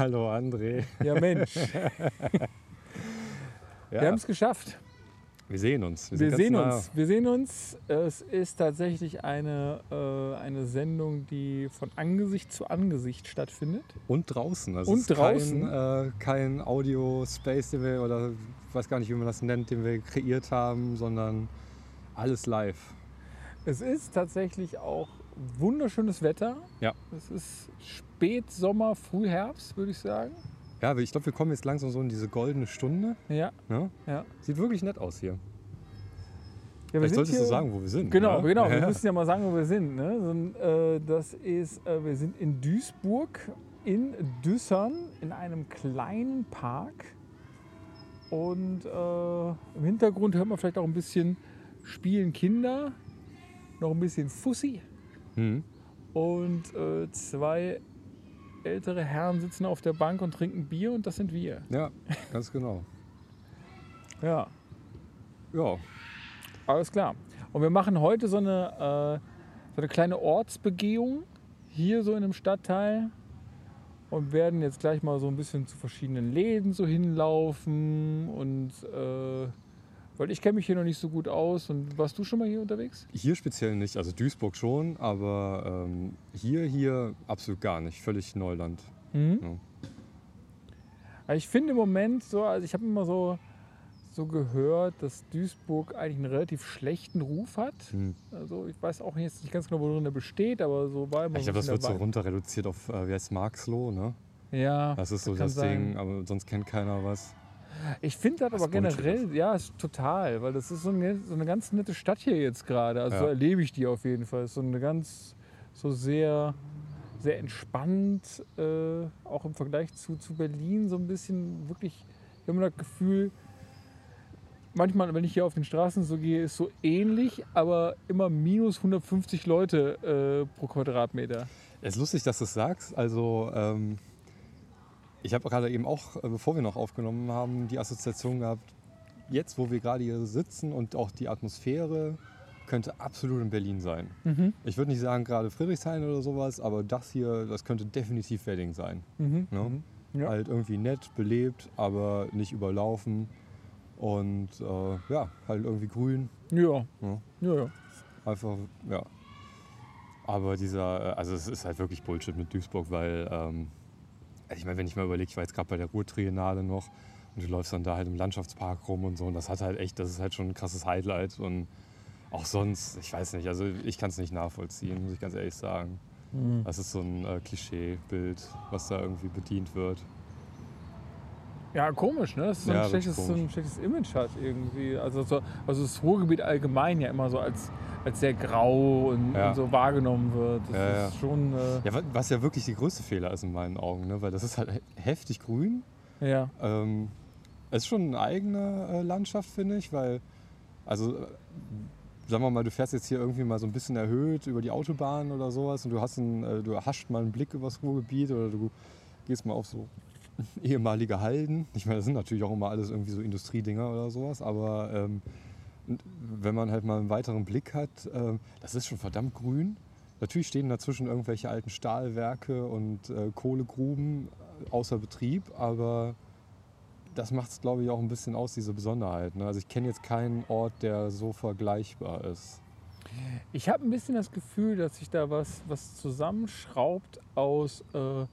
Hallo André. Ja, Mensch. Ja, Wir haben es geschafft. wir sehen uns. Wir, ganz sehen nah. uns. Wir sehen uns. Es ist tatsächlich eine, äh, eine Sendung, die von Angesicht zu Angesicht stattfindet. Und draußen. Also Und draußen. Kein, äh, kein Audio-Space, den wir, oder ich weiß gar nicht, wie man das nennt, den wir kreiert haben, sondern alles live. Es ist tatsächlich auch wunderschönes Wetter. Ja. Es ist Spätsommer, Frühherbst, würde ich sagen. Ja, aber ich glaube, wir kommen jetzt langsam so in diese goldene Stunde. Ja, Ne? ja. Sieht wirklich nett aus hier. ja Vielleicht solltest du hier- sagen, wo wir sind. Genau, oder? genau. Wir Ja. müssen ja mal sagen, wo wir sind. Ne? Äh, das ist, äh, wir sind in Duisburg, in Düssern, in einem kleinen Park. Und äh, im Hintergrund hört man vielleicht auch ein bisschen Spielen Kinder, noch ein bisschen Fussi. Hm. Und äh, zwei ältere Herren sitzen auf der Bank und trinken Bier und das sind wir. Ja, ganz genau. Ja, Ja, alles klar. Und wir machen heute so eine, äh, so eine kleine Ortsbegehung hier so in einem Stadtteil und werden jetzt gleich mal so ein bisschen zu verschiedenen Läden so hinlaufen und äh, weil ich kenne mich hier noch nicht so gut aus und warst du schon mal hier unterwegs? hier speziell nicht. Also Duisburg schon, aber ähm, hier, hier absolut gar nicht. Völlig Neuland. Mhm. Ja. Also ich finde im Moment so, also ich habe immer so, so gehört, dass Duisburg eigentlich einen relativ schlechten Ruf hat. Hm. Also ich weiß auch jetzt nicht ganz genau, worin er besteht, aber so war immer Ich glaube, das wird so der runter reduziert auf, äh, wie heißt Marxloh, ne? Ja, Das ist so das sein. Ding, aber sonst kennt keiner was. Ich finde das Was aber generell, ja, ist total, weil das ist so eine, so eine ganz nette Stadt hier jetzt gerade. Also Ja. so erlebe ich die auf jeden Fall. So eine ganz, so sehr, sehr entspannt, äh, auch im Vergleich zu, zu Berlin, so ein bisschen wirklich, ich habe immer das Gefühl, manchmal, wenn ich hier auf den Straßen so gehe, ist so ähnlich, aber immer minus 150 Leute äh, pro Quadratmeter. Es ist lustig, dass du es sagst. Also, ähm, ich habe gerade eben auch, äh, bevor wir noch aufgenommen haben, die Assoziation gehabt, jetzt, wo wir gerade hier sitzen und auch die Atmosphäre könnte absolut in Berlin sein. Mhm. Ich würde nicht sagen gerade Friedrichshain oder sowas, aber das hier, das könnte definitiv Wedding sein. Mhm. Ne? Ja. Halt irgendwie nett, belebt, aber nicht überlaufen. Und äh, ja, halt irgendwie grün. Ja. Ja. Ja, ja. Einfach, ja. Aber dieser, äh, also es ist halt wirklich Bullshit mit Duisburg, weil, ähm, ich meine, wenn ich mal überlege, ich war jetzt gerade bei der Ruhrtriennale noch und du läufst dann da halt im Landschaftspark rum und so und das hat halt echt, das ist halt schon ein krasses Highlight und auch sonst, ich weiß nicht, also ich kann es nicht nachvollziehen, muss ich ganz ehrlich sagen. Mhm. Das ist so ein äh, Klischeebild, was da irgendwie bedient wird. Ja, komisch, ne? Das ist so ein, Ja, schlechtes, so ein schlechtes Image hat irgendwie. Also, so, also das Ruhrgebiet allgemein ja immer so als, als sehr grau und, Ja. und so wahrgenommen wird. Das Ja, ist schon. Äh, Ja, wa- was ja wirklich die größte Fehler ist in meinen Augen, ne? weil das ist halt he- heftig grün. ja. Ähm, es ist schon eine eigene äh, Landschaft, finde ich, weil, also, äh, sagen wir mal, du fährst jetzt hier irgendwie mal so ein bisschen erhöht über die Autobahn oder sowas und du hast einen, äh, du hast mal einen Blick übers Ruhrgebiet oder du gehst mal auf so ehemalige Halden. Ich meine, das sind natürlich auch immer alles irgendwie so Industriedinger oder sowas, aber ähm, wenn man halt mal einen weiteren Blick hat, ähm, das ist schon verdammt grün. Natürlich stehen dazwischen irgendwelche alten Stahlwerke und äh, Kohlegruben äh, außer Betrieb, aber das macht es, glaube ich, auch ein bisschen aus, diese Besonderheit. Ne? Also ich kenne jetzt keinen Ort, der so vergleichbar ist. Ich habe ein bisschen das Gefühl, dass sich da was, was zusammenschraubt aus, äh,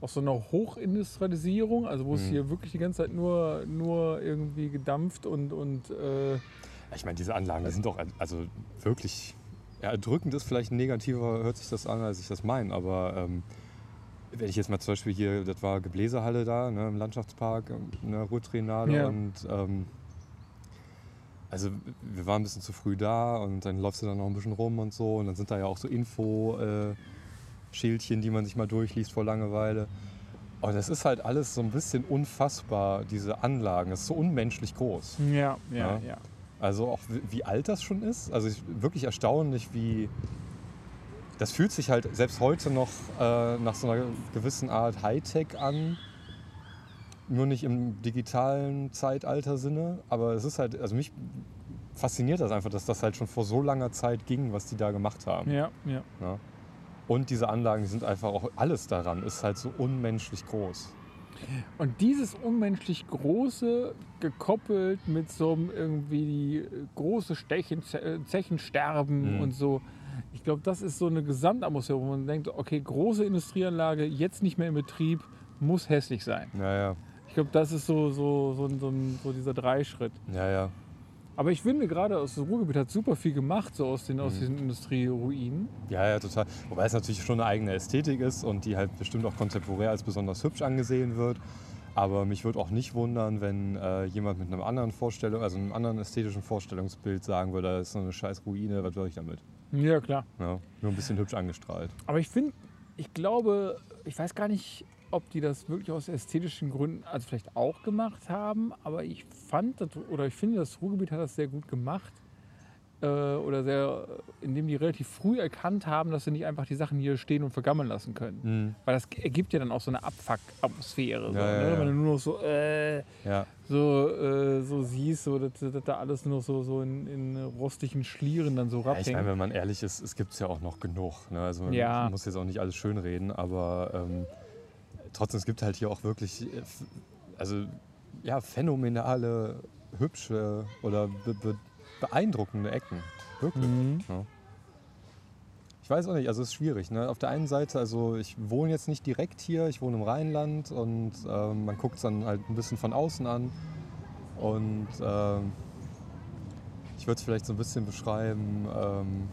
aus so einer Hochindustrialisierung, also wo es Mhm. hier wirklich die ganze Zeit nur, nur irgendwie gedampft und, und äh, Ich meine, diese Anlagen, die sind doch also wirklich ja, erdrückend ist vielleicht negativer, hört sich das an, als ich das meine, aber ähm, wenn ich jetzt mal zum Beispiel hier, das war Gebläsehalle da ne, im Landschaftspark, in der Ruhrtriennale Ja. und ähm, also wir waren ein bisschen zu früh da und dann läufst du dann noch ein bisschen rum und so und dann sind da ja auch so Info-Schildchen, die man sich mal durchliest vor Langeweile. Und es ist halt alles so ein bisschen unfassbar, diese Anlagen. Es ist so unmenschlich groß. ja, ja, Ja. ja. Also auch wie, alt das schon ist. Also ich, wirklich erstaunlich, wie. Das fühlt sich halt selbst heute noch äh, nach so einer gewissen Art Hightech an. Nur nicht im digitalen Zeitalter-Sinne. Aber es ist halt, also mich fasziniert das einfach, dass das halt schon vor so langer Zeit ging, was die da gemacht haben. Ja, ja. Ja. Und diese Anlagen, die sind einfach auch, alles daran ist halt so unmenschlich groß. Und dieses unmenschlich Große gekoppelt mit so einem irgendwie die große Stechen, Zechensterben Mhm. und so. Ich glaube, das ist so eine Gesamtatmosphäre, wo man denkt, okay, große Industrieanlage, jetzt nicht mehr in Betrieb, muss hässlich sein. Ja, ja, Ich glaube, das ist so, so, so, so, so dieser Dreischritt. ja, ja. Aber ich finde gerade aus dem Ruhrgebiet hat super viel gemacht, so aus, den, aus Mhm. diesen Industrieruinen. Ja, ja, total. Wobei es natürlich schon eine eigene Ästhetik ist und die halt bestimmt auch kontemporär als besonders hübsch angesehen wird. Aber mich würde auch nicht wundern, wenn äh, jemand mit einem anderen Vorstellung, also einem anderen ästhetischen Vorstellungsbild sagen würde, das ist so eine scheiß Ruine, was soll ich damit? Ja, klar. Ja, nur ein bisschen hübsch angestrahlt. Aber ich finde, ich glaube, ich weiß gar nicht, ob die das wirklich aus ästhetischen Gründen, also vielleicht auch gemacht haben, aber ich fand, das, oder ich finde, das Ruhrgebiet hat das sehr gut gemacht. Äh, oder sehr, indem die relativ früh erkannt haben, dass sie nicht einfach die Sachen hier stehen und vergammeln lassen können. Mhm. Weil das ergibt ja dann auch so eine Abfuck-Atmosphäre. So, Ja, ja, ne? ja. Wenn du nur noch so, äh, Ja, so, äh, so siehst, so, dass, dass da alles nur so, so in, in rostigen Schlieren dann so Ja, rabhängt. ich meine, wenn man ehrlich ist, es gibt es ja auch noch genug. Ne? Also man Ja. muss jetzt auch nicht alles schönreden, aber ähm, trotzdem, es gibt halt hier auch wirklich, äh, also ja, phänomenale, hübsche oder be be beeindruckende Ecken. Wirklich. Mhm. Ich weiß auch nicht, also es ist schwierig. Ne? Auf der einen Seite, also ich wohne jetzt nicht direkt hier, ich wohne im Rheinland und ähm, man guckt es dann halt ein bisschen von außen an. Und ähm, ich würde es vielleicht so ein bisschen beschreiben, ähm,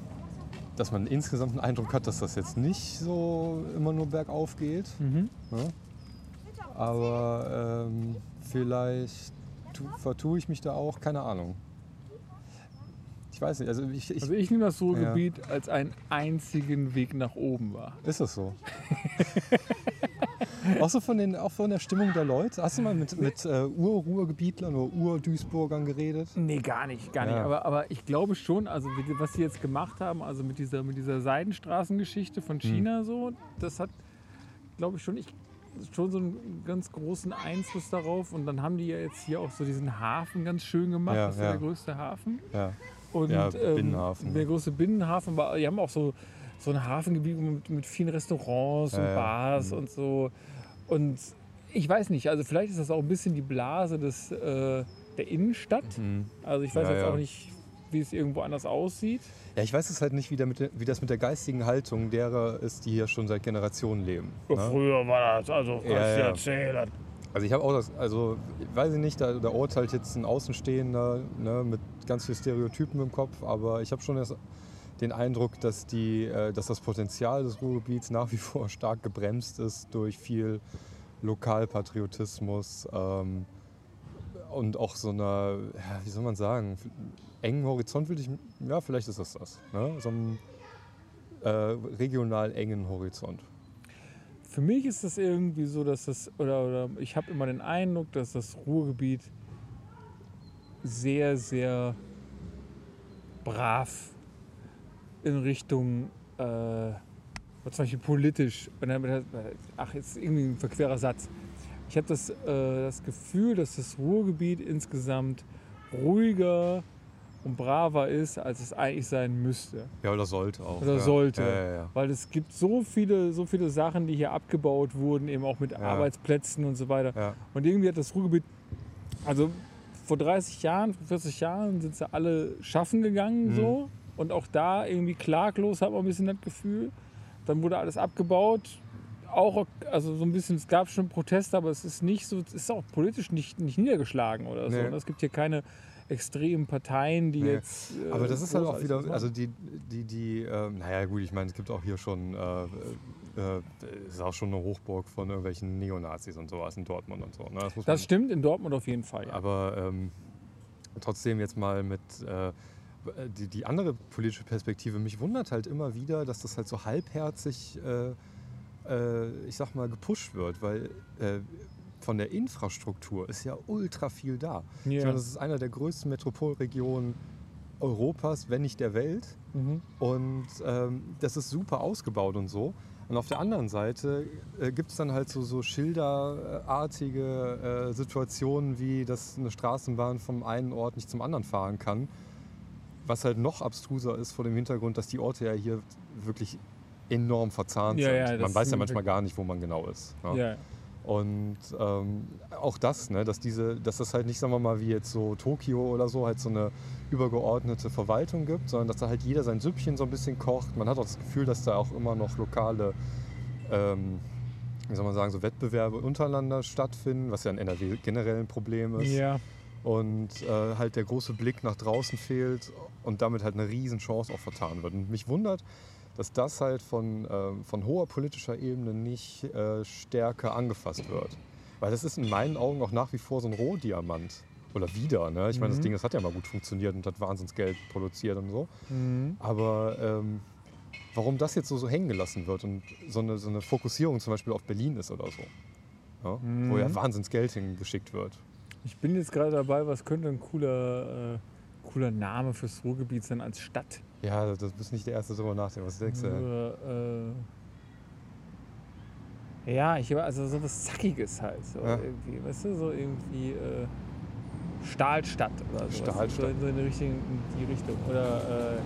dass man insgesamt einen Eindruck hat, dass das jetzt nicht so immer nur bergauf geht. Mhm. Ne? Aber ähm, vielleicht tu, vertue ich mich da auch, keine Ahnung. Ich weiß nicht, also ich, ich, Also ich nehme das Ruhrgebiet als einen einzigen Weg nach oben wahr. Ist das so? auch so von, den, auch von der Stimmung der Leute? Hast du mal mit, mit äh, Ur-Ruhrgebietlern oder Ur-Duisburgern geredet? Nee, gar nicht, gar nicht. Ja. Aber, aber ich glaube schon, also was sie jetzt gemacht haben, also mit dieser, mit dieser Seidenstraßengeschichte Hm. von China so, das hat, glaube ich, schon, ich, schon so einen ganz großen Einfluss darauf. Und dann haben die ja jetzt hier auch so diesen Hafen ganz schön gemacht. Ja, das ist ja der größte Hafen. Ja. Und, Ja, ähm, Binnenhafen. Der größte Binnenhafen. Aber die haben auch so, so ein Hafengebiet mit, mit vielen Restaurants und. Bars Mhm. und so. Und ich weiß nicht, also vielleicht ist das auch ein bisschen die Blase des, äh, der Innenstadt. Mhm. Also ich weiß Ja, jetzt ja. auch nicht, wie es irgendwo anders aussieht. Ja, ich weiß es halt nicht, wie, der mit der, wie das mit der geistigen Haltung derer ist, die hier schon seit Generationen leben. Ne? Früher war das, also Ja, ja. erzählen. Also ich habe auch das, also weiß ich nicht, da, da urteilt jetzt ein Außenstehender ne, mit ganz viel Stereotypen im Kopf, aber ich habe schon das, den Eindruck, dass, die, äh, dass das Potenzial des Ruhrgebiets nach wie vor stark gebremst ist durch viel Lokalpatriotismus ähm, und auch so einer, wie soll man sagen, engen Horizont würde ich, ja vielleicht ist das das, ne? so einem äh, regional engen Horizont. Für mich ist das irgendwie so, dass das, oder, oder ich habe immer den Eindruck, dass das Ruhrgebiet sehr, sehr brav in Richtung, äh, zum Beispiel politisch, ach, jetzt irgendwie ein verquerer Satz. Ich habe das, äh, das Gefühl, dass das Ruhrgebiet insgesamt ruhiger und braver ist, als es eigentlich sein müsste. Ja, oder sollte auch. Oder ja. sollte. Ja, ja. Weil es gibt so viele, so viele Sachen, die hier abgebaut wurden, eben auch mit. Arbeitsplätzen und so weiter. Und irgendwie hat das Ruhrgebiet, also vor 30 Jahren, vor 40 Jahren sind sie alle schaffen gegangen Mhm. so. Und auch da irgendwie klaglos hat man ein bisschen das Gefühl. Dann wurde alles abgebaut. Auch, also so ein bisschen, es gab schon Proteste, aber es ist nicht so, es ist auch politisch nicht, nicht niedergeschlagen oder so. Nee. Und es gibt hier keine extremen Parteien, die Nee. jetzt. äh, Aber das ist halt auch wieder, also die, die, die ähm, naja gut, ich meine, es gibt auch hier schon, äh, äh, ist auch schon eine Hochburg von irgendwelchen Neonazis und sowas in Dortmund und so. Ne? Das Das man, stimmt in Dortmund auf jeden Fall. Ja. aber ähm, trotzdem jetzt mal mit äh, die, die andere politische Perspektive, mich wundert halt immer wieder, dass das halt so halbherzig, äh, äh, ich sag mal, gepusht wird, weil äh, von der Infrastruktur ist ja ultra viel da. Ich Ja. meine, das ist einer der größten Metropolregionen Europas, wenn nicht der Welt. Mhm. Und ähm, das ist super ausgebaut und so. Und auf der anderen Seite äh, gibt es dann halt so, so schilderartige äh, Situationen, wie dass eine Straßenbahn vom einen Ort nicht zum anderen fahren kann. Was halt noch abstruser ist vor dem Hintergrund, dass die Orte ja hier wirklich enorm verzahnt Ja, sind. ja, man weiß ja manchmal gar nicht, wo man genau ist. ne? Ja. Und ähm, auch das, ne, dass, diese, dass das halt nicht, sagen wir mal, wie jetzt so Tokio oder so, halt so eine übergeordnete Verwaltung gibt, sondern dass da halt jeder sein Süppchen so ein bisschen kocht. Man hat auch das Gefühl, dass da auch immer noch lokale, ähm, wie soll man sagen, so Wettbewerbe untereinander stattfinden, was ja in NRW generell ein Problem ist. ja. Und äh, halt der große Blick nach draußen fehlt und damit halt eine Riesenchance auch vertan wird. Und mich wundert, dass das halt von, ähm, von hoher politischer Ebene nicht äh, stärker angefasst wird. Weil das ist in meinen Augen auch nach wie vor so ein Rohdiamant. Oder wieder, ne? Ich meine, das Mhm. Ding, das hat ja mal gut funktioniert und hat Wahnsinnsgeld produziert und so. Mhm. Aber ähm, warum das jetzt so, so hängen gelassen wird und so eine, so eine Fokussierung zum Beispiel auf Berlin ist oder so. Ja? Wo ja Mhm. Wahnsinnsgeld hingeschickt wird. Ich bin jetzt gerade dabei, was könnte ein cooler, äh, cooler Name fürs Ruhrgebiet sein als Stadt? Ja, das bist nicht der Erste, der darüber nachdenkt. Was denkst du? denn? Nur, äh, ja, ich also so was Zackiges halt. So Ja. irgendwie, weißt du, so irgendwie äh, Stahlstadt oder so. Stahlstadt. So, in so in die Richtung, in die Richtung. Oder äh,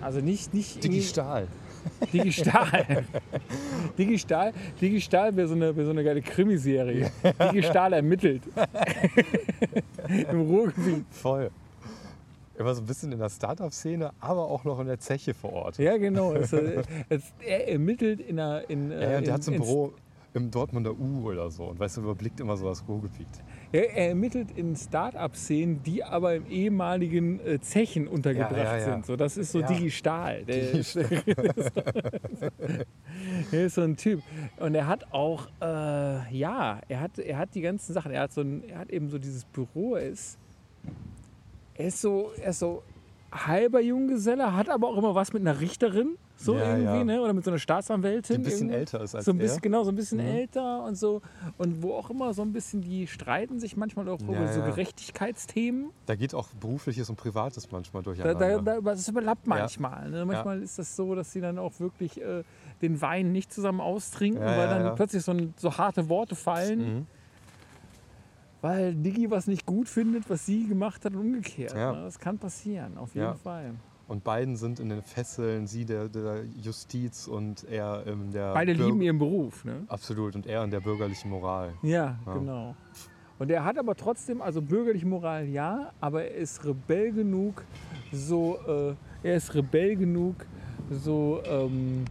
also nicht, nicht Digi Stahl. Digi Stahl. Digi Stahl, Digi Stahl wäre so, eine- wär so eine geile Krimiserie. Digi Stahl ermittelt. Im Ruhrgebiet. Voll. Immer so ein bisschen in der Startup-Szene, aber auch noch in der Zeche vor Ort. Ja, genau. Es, äh, es, er ermittelt in einer. In, Ja, äh, ja, in, der hat so ein in- Büro im Dortmunder U oder so und weißt du, überblickt immer so das Ruhrgebiet. Ja, er ermittelt in Start-up-Szenen, die aber im ehemaligen äh, Zechen untergebracht Ja, ja, sind. So, das ist so Ja. Digi Stahl. Der, Digi ist, der ist so ein Typ. Und er hat auch, äh, ja, er hat, er hat die ganzen Sachen. Er hat, so ein, er hat eben so dieses Büro. Er ist, er ist so, er ist so halber Junggeselle, hat aber auch immer was mit einer Richterin. So Ja, irgendwie, ja. ne? Oder mit so einer Staatsanwältin. Die ein bisschen irgendwie. älter ist als So ein bisschen, er. genau, so ein bisschen Mhm. älter und so. Und wo auch immer so ein bisschen, die streiten sich manchmal auch über Ja, so ja. Gerechtigkeitsthemen. Da geht auch berufliches und privates manchmal durcheinander. da, da, das überlappt manchmal. Ne? Manchmal ist das so, dass sie dann auch wirklich äh, den Wein nicht zusammen austrinken, weil dann plötzlich so, so harte Worte fallen, Mhm. Weil Diggi was nicht gut findet, was sie gemacht hat und umgekehrt. Ja. Ne? Das kann passieren, auf jeden Ja. Fall. Und beiden sind in den Fesseln, sie der, der Justiz und er in der. Beide Bürg- lieben ihren Beruf. Ne? Absolut, und er in der bürgerlichen Moral. Ja, Ja. genau. Und er hat aber trotzdem, also bürgerliche Moral ja, aber er ist Rebell genug, so, äh, er ist Rebell genug, so, ähm,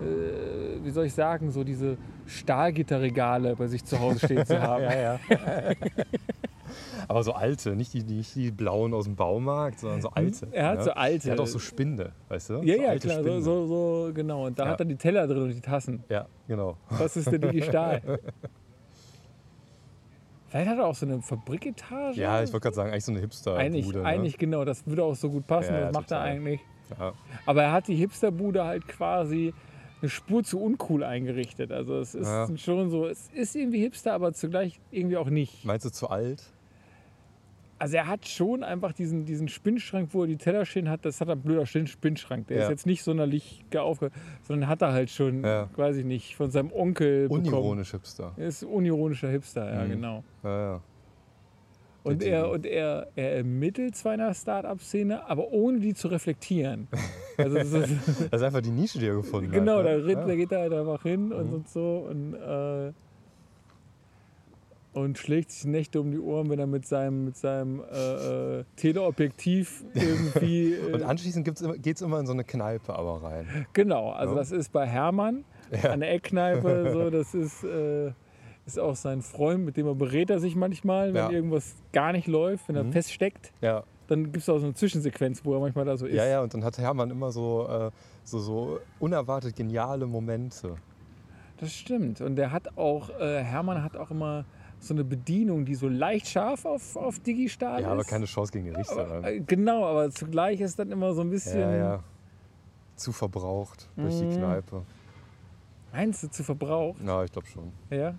äh, wie soll ich sagen, so diese Stahlgitterregale bei sich zu Hause stehen zu haben. ja, ja. Aber so alte, nicht die, nicht die blauen aus dem Baumarkt, sondern so alte. Er hat ne? so alte. Er hat auch so Spinde, weißt du? ja, so ja, klar, so, Spinde. so, so, genau. Und da Ja. hat er die Teller drin und die Tassen. Ja, genau. Das ist der Digi Stahl. Vielleicht hat er auch so eine Fabriketage. Ja, ich wollte gerade sagen, eigentlich so eine hipster Eigentlich, Bude, eigentlich genau, das würde auch so gut passen. Ja, das macht total. er eigentlich. Ne? Ja. Aber er hat die Hipsterbude halt quasi eine Spur zu uncool eingerichtet. Also es ist Ja. schon so, es ist irgendwie Hipster, aber zugleich irgendwie auch nicht. Meinst du zu alt? Also er hat schon einfach diesen, diesen Spinnschrank, wo er die Teller stehen hat, das hat ein blöder Spinn- Spinnschrank. Der Ja. ist jetzt nicht sonderlich aufgehört, sondern hat er halt schon, Ja. weiß ich nicht, von seinem Onkel bekommen. Unironisch hipster. Er ist unironischer Hipster, ja Mhm. genau. Ja, ja. Und, er, und er, er ermittelt zwar in der Start-up-Szene, aber ohne die zu reflektieren. Also das ist, Das ist einfach die Nische, die er gefunden Genau, hat. da, ne? da geht er halt einfach hin und, Mhm. und so und, äh, und schlägt sich Nächte um die Ohren, wenn er mit seinem, mit seinem äh, äh, Teleobjektiv irgendwie. Und Äh, anschließend geht es immer in so eine Kneipe aber rein. genau, also Ja. das ist bei Hermann Ja. an der Eckkneipe so, das ist, äh, ist auch sein Freund, mit dem er berät er sich manchmal, wenn Ja. irgendwas gar nicht läuft, wenn er Mhm. feststeckt. Ja. Dann gibt es auch so eine Zwischensequenz, wo er manchmal da so ist. ja, ja, und dann hat Hermann immer so, äh, so, so unerwartet geniale Momente. Das stimmt. Und der hat auch, äh, Hermann hat auch immer so eine Bedienung, die so leicht scharf auf, auf Digi-Stahl Ja, ist. aber keine Chance gegen die Aber, Richterin. äh, Genau, aber zugleich ist dann immer so ein bisschen. Ja, ja. Zu verbraucht durch die Mhm. Kneipe. Meinst du zu verbraucht? Na, ich glaube schon. Ja.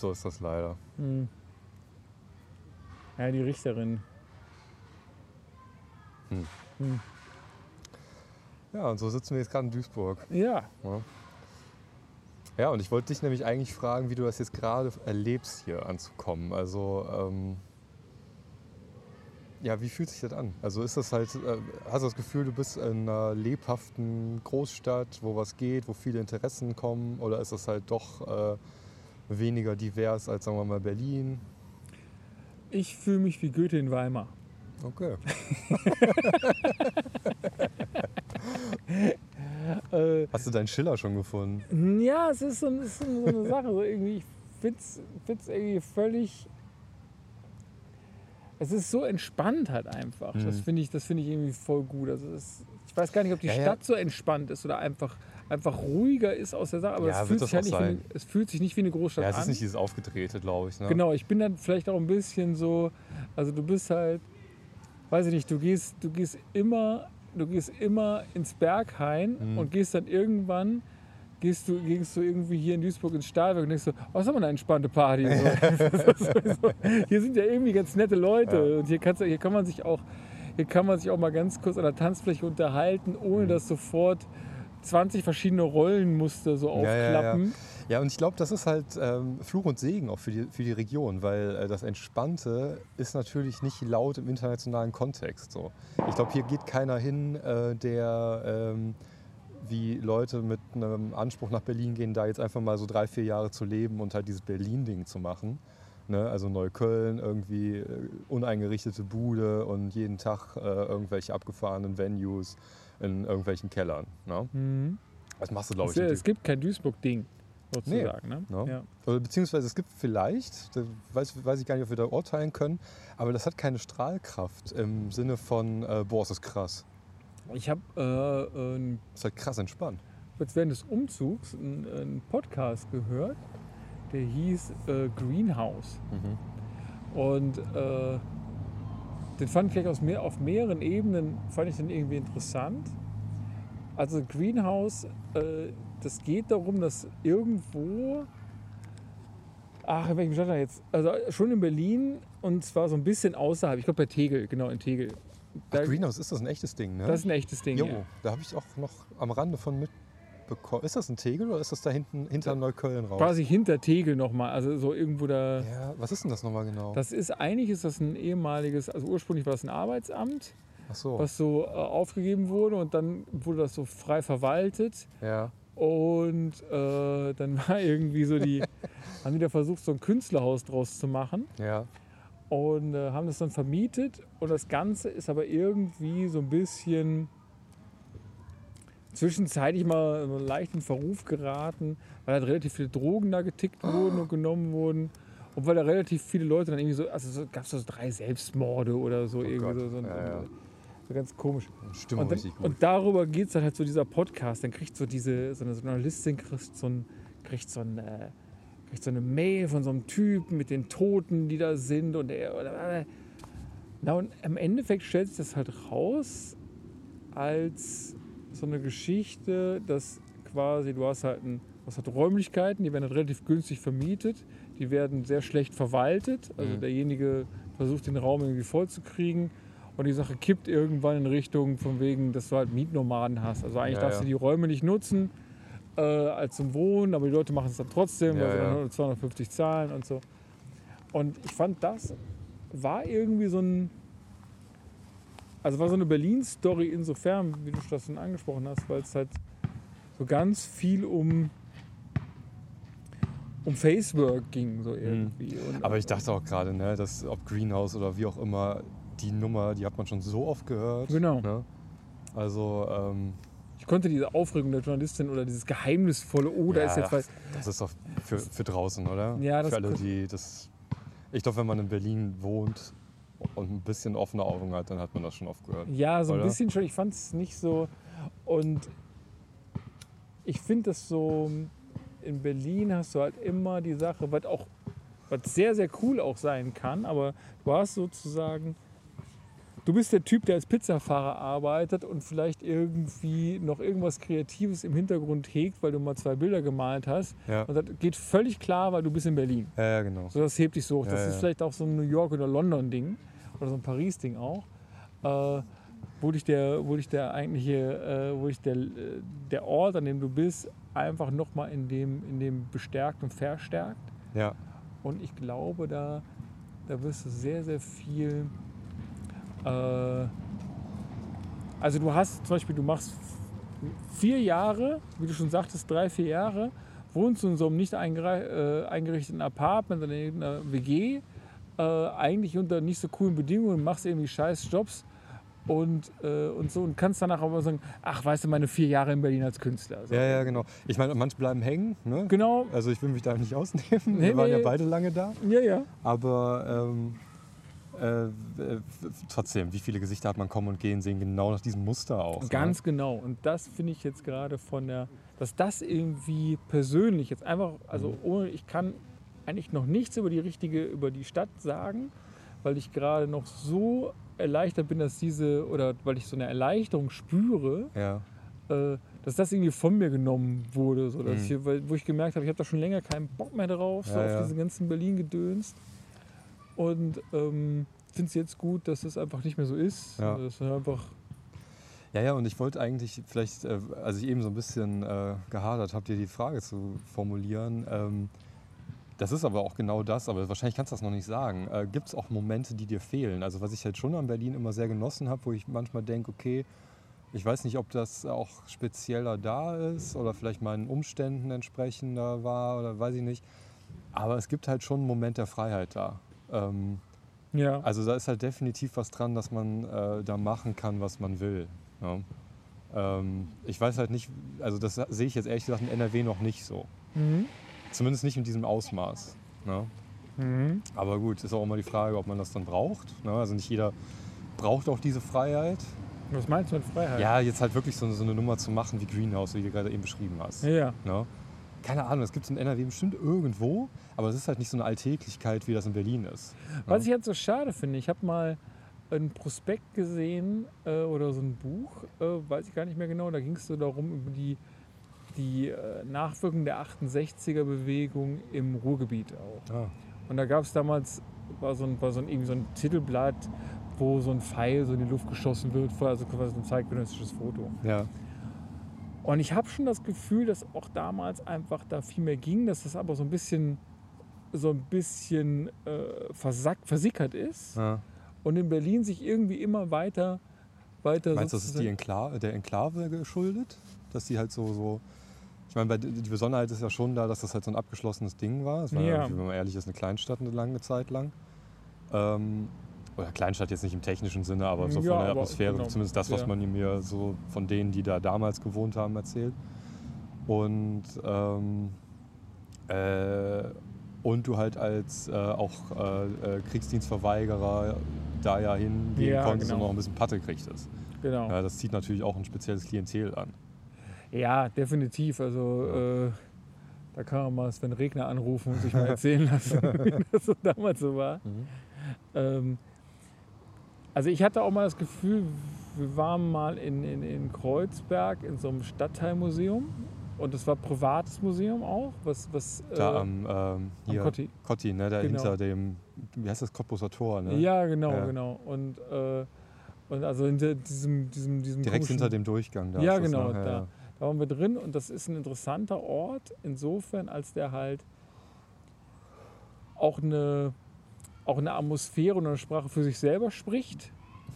So ist das leider. Hm. Ja, die Richterin. Ja, und so sitzen wir jetzt gerade in Duisburg. Ja. Ja, und ich wollte dich nämlich eigentlich fragen, wie du das jetzt gerade erlebst, hier anzukommen. Also, ähm, ja, wie fühlt sich das an? Also ist das halt, äh, hast du das Gefühl, du bist in einer lebhaften Großstadt, wo was geht, wo viele Interessen kommen? Oder ist das halt doch äh, weniger divers als, sagen wir mal, Berlin? Ich fühle mich wie Goethe in Weimar. Okay. Hast du deinen Schiller schon gefunden? ja, es ist so, es ist so eine Sache. So irgendwie, ich finde es irgendwie völlig. Es ist so entspannt halt einfach. Das Mhm. finde ich, das finde ich irgendwie voll gut. Also es, ich weiß gar nicht, ob die Ja, ja. Stadt so entspannt ist oder einfach, einfach ruhiger ist aus der Sache. Aber Ja, es, fühlt sich halt nicht wie, es fühlt sich nicht wie eine Großstadt Ja, es an. ist nicht dieses Aufgedrehte, glaube ich. Ne? Genau, ich bin dann vielleicht auch ein bisschen so, also du bist halt, weiß ich nicht, du gehst, du gehst immer, du gehst immer ins Berghain Mhm. und gehst dann irgendwann, gehst du, gehst du irgendwie hier in Duisburg ins Stahlwerk und denkst so, oh, was haben wir eine entspannte Party. So. Ist hier sind ja irgendwie ganz nette Leute Ja. und hier, kannst, hier kann man sich auch, hier kann man sich auch mal ganz kurz an der Tanzfläche unterhalten, ohne Mhm. dass sofort 20 verschiedene Rollenmuster so Ja, ja, ja. aufklappen. Ja, und ich glaube, das ist halt ähm, Fluch und Segen auch für die, für die Region, weil äh, das Entspannte ist natürlich nicht laut im internationalen Kontext. So. Ich glaube, hier geht keiner hin, äh, der ähm, wie Leute mit einem Anspruch nach Berlin gehen, da jetzt einfach mal so drei, vier Jahre zu leben und halt dieses Berlin-Ding zu machen. Ne? Also Neukölln, irgendwie äh, uneingerichtete Bude und jeden Tag äh, irgendwelche abgefahrenen Venues in irgendwelchen Kellern. Ne? Mhm. Das machst du, glaube Es, ich, in es gibt kein Duisburg-Ding, sozusagen. Ne? No. Ja. Oder beziehungsweise es gibt vielleicht, weiß, weiß ich gar nicht, ob wir da urteilen können, aber das hat keine Strahlkraft im Sinne von, äh, boah, ist das krass. Ich habe äh, äh, Das ist halt krass entspannt. jetzt während des Umzugs einen, Podcast gehört, der hieß äh, Greenhouse. Und äh, den fand ich gleich aus mehr, auf mehreren Ebenen fand ich den irgendwie interessant. Also Greenhouse, äh, das geht darum, dass irgendwo, ach, in welchem Stadt da jetzt? Also schon in Berlin und zwar so ein bisschen außerhalb. Ich glaube bei Tegel, genau in Tegel. Da, Ach, Greenhouse, ist das ein echtes Ding, ne? das ist ein echtes Ding. jo, ja. da habe ich auch noch am Rande von mitbekommen. Ist das ein Tegel oder ist das da hinten hinter Neukölln raus? Quasi hinter Tegel nochmal, also so irgendwo da. Ja, was ist denn das nochmal genau? Das ist eigentlich ist das ein ehemaliges, also ursprünglich war es ein Arbeitsamt, so, was so äh, aufgegeben wurde und dann wurde das so frei verwaltet ja. und äh, dann war irgendwie so die, haben die da versucht so ein Künstlerhaus draus zu machen Ja, und äh, haben das dann vermietet und das Ganze ist aber irgendwie so ein bisschen zwischenzeitlich mal leicht in Verruf geraten, weil halt relativ viele Drogen da getickt wurden und genommen wurden. Und weil da relativ viele Leute dann irgendwie so, also so, gab es so drei Selbstmorde oder so, irgendwie Gott. so, so, Ja, ja. so ganz komisch. Stimmung Und, dann, richtig gut. und darüber geht es dann halt so dieser Podcast. Dann kriegt so diese, so eine Journalistin kriegt so ein, kriegt so ein, äh, kriegt so eine Mail von so einem Typen mit den Toten, die da sind und er, na und im Endeffekt stellt sich das halt raus als so eine Geschichte, dass quasi du hast halt, ein, du hast halt Räumlichkeiten, die werden halt relativ günstig vermietet, die werden sehr schlecht verwaltet. Also Mhm. derjenige versucht den Raum irgendwie voll zu kriegen und die Sache kippt irgendwann in Richtung von wegen, dass du halt Mietnomaden hast. Also eigentlich Ja, darfst ja. du die Räume nicht nutzen äh, als zum Wohnen, aber die Leute machen es dann trotzdem, Ja, weil sie ja. dann nur 250 zahlen und so. Und ich fand, das war irgendwie so ein, also war so eine Berlin-Story insofern, wie du das schon angesprochen hast, weil es halt so ganz viel um, um Facework ging, so irgendwie. Und, Mhm. Aber ich dachte auch gerade, ne, dass ob Greenhouse oder wie auch immer, die Nummer, die hat man schon so oft gehört. Genau. Ne? Also, ähm, ich konnte diese Aufregung der Journalistin oder dieses geheimnisvolle, oh, da Ja, ist jetzt was. das ist doch für, für draußen, oder? Ja, das für alle, die das. Ich glaube, wenn man in Berlin wohnt und ein bisschen offene Augen hat, dann hat man das schon oft gehört. Ja, so ein Oder? bisschen schon. Ich fand es nicht so. Und ich finde das so, in Berlin hast du halt immer die Sache, was auch, was sehr, sehr cool auch sein kann, aber du hast sozusagen, du bist der Typ, der als Pizzafahrer arbeitet und vielleicht irgendwie noch irgendwas Kreatives im Hintergrund hegt, weil du mal zwei Bilder gemalt hast. Ja, Und das geht völlig klar, weil du bist in Berlin. ja, ja genau. So, das hebt dich so hoch. Das Ja, ist ja. vielleicht auch so ein New York oder London-Ding oder so ein Paris-Ding auch. Äh, wo dich der, wo dich der eigentliche, äh, wo dich der, äh, der Ort, an dem du bist, einfach nochmal in dem, in dem bestärkt und verstärkt. Ja, Und ich glaube, da, da wirst du sehr, sehr viel Äh, also du hast zum Beispiel, du machst vier Jahre, wie du schon sagtest, drei, vier Jahre, wohnst du in so einem nicht äh, eingerichteten Apartment oder in einer WG, äh, eigentlich unter nicht so coolen Bedingungen, machst irgendwie scheiß Jobs und, äh, und so und kannst danach aber sagen, ach, weißt du, meine vier Jahre in Berlin als Künstler. So. Ja, ja, genau. Ich meine, manche bleiben hängen. Ne? Genau, Also ich will mich da nicht ausnehmen. Nee, Wir waren nee. ja beide lange da. ja, ja. Aber ähm, äh, trotzdem, wie viele Gesichter hat man kommen und gehen, sehen genau nach diesem Muster aus. Ganz genau. Und das finde ich jetzt gerade von der, dass das irgendwie persönlich jetzt einfach, also ohne, ich kann eigentlich noch nichts über die richtige, über die Stadt sagen, weil ich gerade noch so erleichtert bin, dass diese, oder weil ich so eine Erleichterung spüre, Ne? Ja. äh, dass das irgendwie von mir genommen wurde. So, dass Mhm. ich, weil, wo ich gemerkt habe, ich habe da schon länger keinen Bock mehr drauf, so Ja, auf ja. diesen ganzen Berlin-Gedöns. Und ähm, finde es jetzt gut, dass das einfach nicht mehr so ist. Ja. Das ist einfach Ja, ja, und ich wollte eigentlich vielleicht, äh, als ich eben so ein bisschen äh, gehadert habe, dir die Frage zu formulieren. Ähm, das ist aber auch genau das, aber wahrscheinlich kannst du das noch nicht sagen. Äh, Gibt es auch Momente, die dir fehlen? Also was ich halt schon an Berlin immer sehr genossen habe, wo ich manchmal denke, okay, ich weiß nicht, ob das auch spezieller da ist oder vielleicht meinen Umständen entsprechender war oder weiß ich nicht. Aber es gibt halt schon einen Moment der Freiheit da. Ähm, Ja. also da ist halt definitiv was dran, dass man äh, da machen kann, was man will. Ja. Ähm, ich weiß halt nicht, also das sehe ich jetzt ehrlich gesagt in NRW noch nicht so. Mhm. Zumindest nicht in diesem Ausmaß. Ne? Mhm. Aber gut, ist auch immer die Frage, ob man das dann braucht. Ne? Also nicht jeder braucht auch diese Freiheit. Was meinst du mit Freiheit? Ja, jetzt halt wirklich so, so eine Nummer zu machen wie Greenhouse, wie du gerade eben beschrieben hast. Ja, ja. Ne? Keine Ahnung, das gibt es in NRW bestimmt irgendwo, aber es ist halt nicht so eine Alltäglichkeit, wie das in Berlin ist. Was ich halt so schade finde, ich habe mal ein Prospekt gesehen äh, oder so ein Buch, äh, weiß ich gar nicht mehr genau, da ging es so darum, über die, die äh, Nachwirkungen der 68er-Bewegung im Ruhrgebiet auch. Ah, Und da gab es damals, war so, ein, war so ein, irgendwie so ein Titelblatt, wo so ein Pfeil so in die Luft geschossen wird, also quasi so ein zeitgenössisches Foto. ja. Und ich habe schon das Gefühl, dass auch damals einfach da viel mehr ging, dass das aber so ein bisschen, so ein bisschen äh, versackt, versickert ist ja. und in Berlin sich irgendwie immer weiter, weiter Meinst du, das ist die Enkla der Enklave geschuldet? Dass die halt so, so ich meine, die Besonderheit ist ja schon da, dass das halt so ein abgeschlossenes Ding war. Es war, Ja. ja. wenn man ehrlich ist, eine Kleinstadt eine lange Zeit lang. Ähm, oder Kleinstadt jetzt nicht im technischen Sinne, aber so Ja, von der Atmosphäre, genau. zumindest das, was Ja. man mir so von denen, die da damals gewohnt haben, erzählt. Und, ähm, äh, und du halt als äh, auch äh, äh, Kriegsdienstverweigerer da ja hingehen Ja, konntest genau. und noch ein bisschen Patte kriegtest. Genau. Ja, das zieht natürlich auch ein spezielles Klientel an. Ja, definitiv. Also äh, da kann man mal Sven Regner anrufen und sich mal erzählen lassen, wie das so damals so war. Ähm, also ich hatte auch mal das Gefühl, wir waren mal in, in, in Kreuzberg in so einem Stadtteilmuseum und das war ein privates Museum auch, was, was Da äh, am, ähm, hier, Kotti. Kotti, ne, der Genau. hinter dem, wie heißt das, Cottbuser Tor, ne? Ja, genau, Ja. genau. Und, äh, und also hinter diesem, diesem, diesem Direkt hinter dem Durchgang da. Ja, genau, ne? Ja, da. ja. Da waren wir drin und das ist ein interessanter Ort, insofern, als der halt auch eine, auch eine Atmosphäre und eine Sprache für sich selber spricht.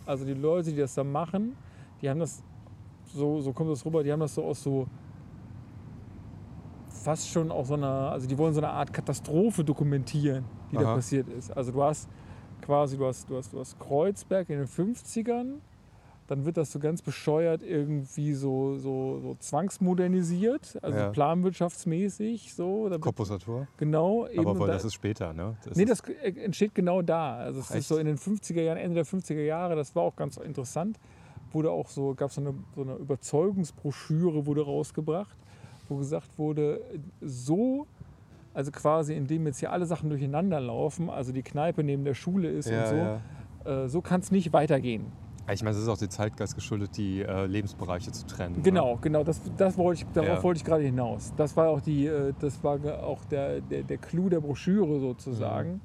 Also die Leute, die das da machen, die haben das, so, so kommt das rüber, die haben das so aus so fast schon auch so einer, also die wollen so eine Art Katastrophe dokumentieren, die da Aha. passiert ist. Also du hast quasi, du hast, du hast, du hast Kreuzberg in den 50ern, dann wird das so ganz bescheuert irgendwie so, so, so zwangsmodernisiert, also Ja. planwirtschaftsmäßig so. Tor. genau, eben. Aber da, das ist später, ne? Das nee, das entsteht genau da. Also es ist so in den 50er Jahren, Ende der 50er Jahre, das war auch ganz interessant. Wurde auch so, gab so eine, so eine Überzeugungsbroschüre wurde rausgebracht, wo gesagt wurde, so, also quasi indem jetzt hier alle Sachen durcheinander laufen, also die Kneipe neben der Schule ist ja, und so, ja. äh, so kann es nicht weitergehen. Ich meine, es ist auch dem Zeitgeist geschuldet, die äh, Lebensbereiche zu trennen. Genau, genau, das, das wollte ich, darauf Ja. wollte ich gerade hinaus. Das war auch, die, äh, das war auch der, der, der Clou der Broschüre Mhm. sozusagen.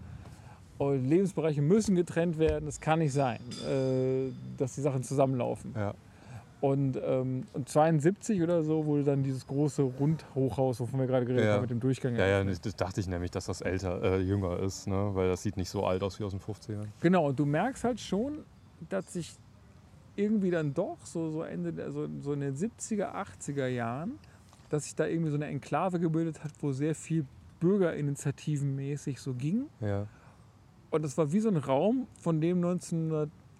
Und Lebensbereiche müssen getrennt werden, das kann nicht sein, äh, dass die Sachen zusammenlaufen. Ne? Ja. Und, ähm, und 72 oder so wurde dann dieses große Rundhochhaus, wovon wir gerade geredet Ja. haben, mit dem Durchgang. Ja, ja, das dachte ich nämlich, dass das älter, äh, jünger ist, ne? weil das sieht nicht so alt aus wie aus den 50ern. Genau, und du merkst halt schon, dass sich irgendwie dann doch so, so Ende, der- so, in den 70er, 80er Jahren, dass sich da irgendwie so eine Enklave gebildet hat, wo sehr viel Bürgerinitiativenmäßig so ging. Ja. Und es war wie so ein Raum, von dem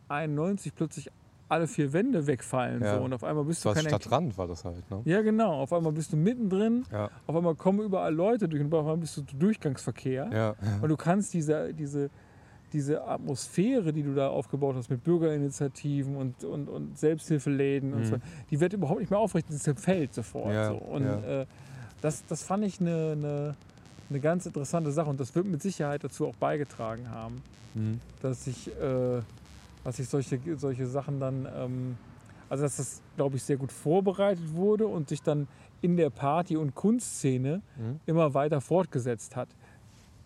1991 plötzlich alle vier Wände wegfallen. Ja. So. Und auf einmal bist Das du war keine Stadtrand, war das halt. Ne? Ja, genau. Auf einmal bist du mittendrin, Ja. auf einmal kommen überall Leute durch und auf einmal bist du Durchgangsverkehr. Ja. Und du kannst diese, diese, diese Atmosphäre, die du da aufgebaut hast mit Bürgerinitiativen und, und, und Selbsthilfeläden und Mhm. so, die wird überhaupt nicht mehr aufrecht, das zerfällt sofort. Ja, so. Und ja. äh, das, das fand ich eine, eine, eine ganz interessante Sache und das wird mit Sicherheit dazu auch beigetragen haben, Mhm. dass ich, äh, dass ich solche, solche Sachen dann, ähm, also dass das, glaube ich, sehr gut vorbereitet wurde und sich dann in der Party- und Kunstszene Mhm. immer weiter fortgesetzt hat.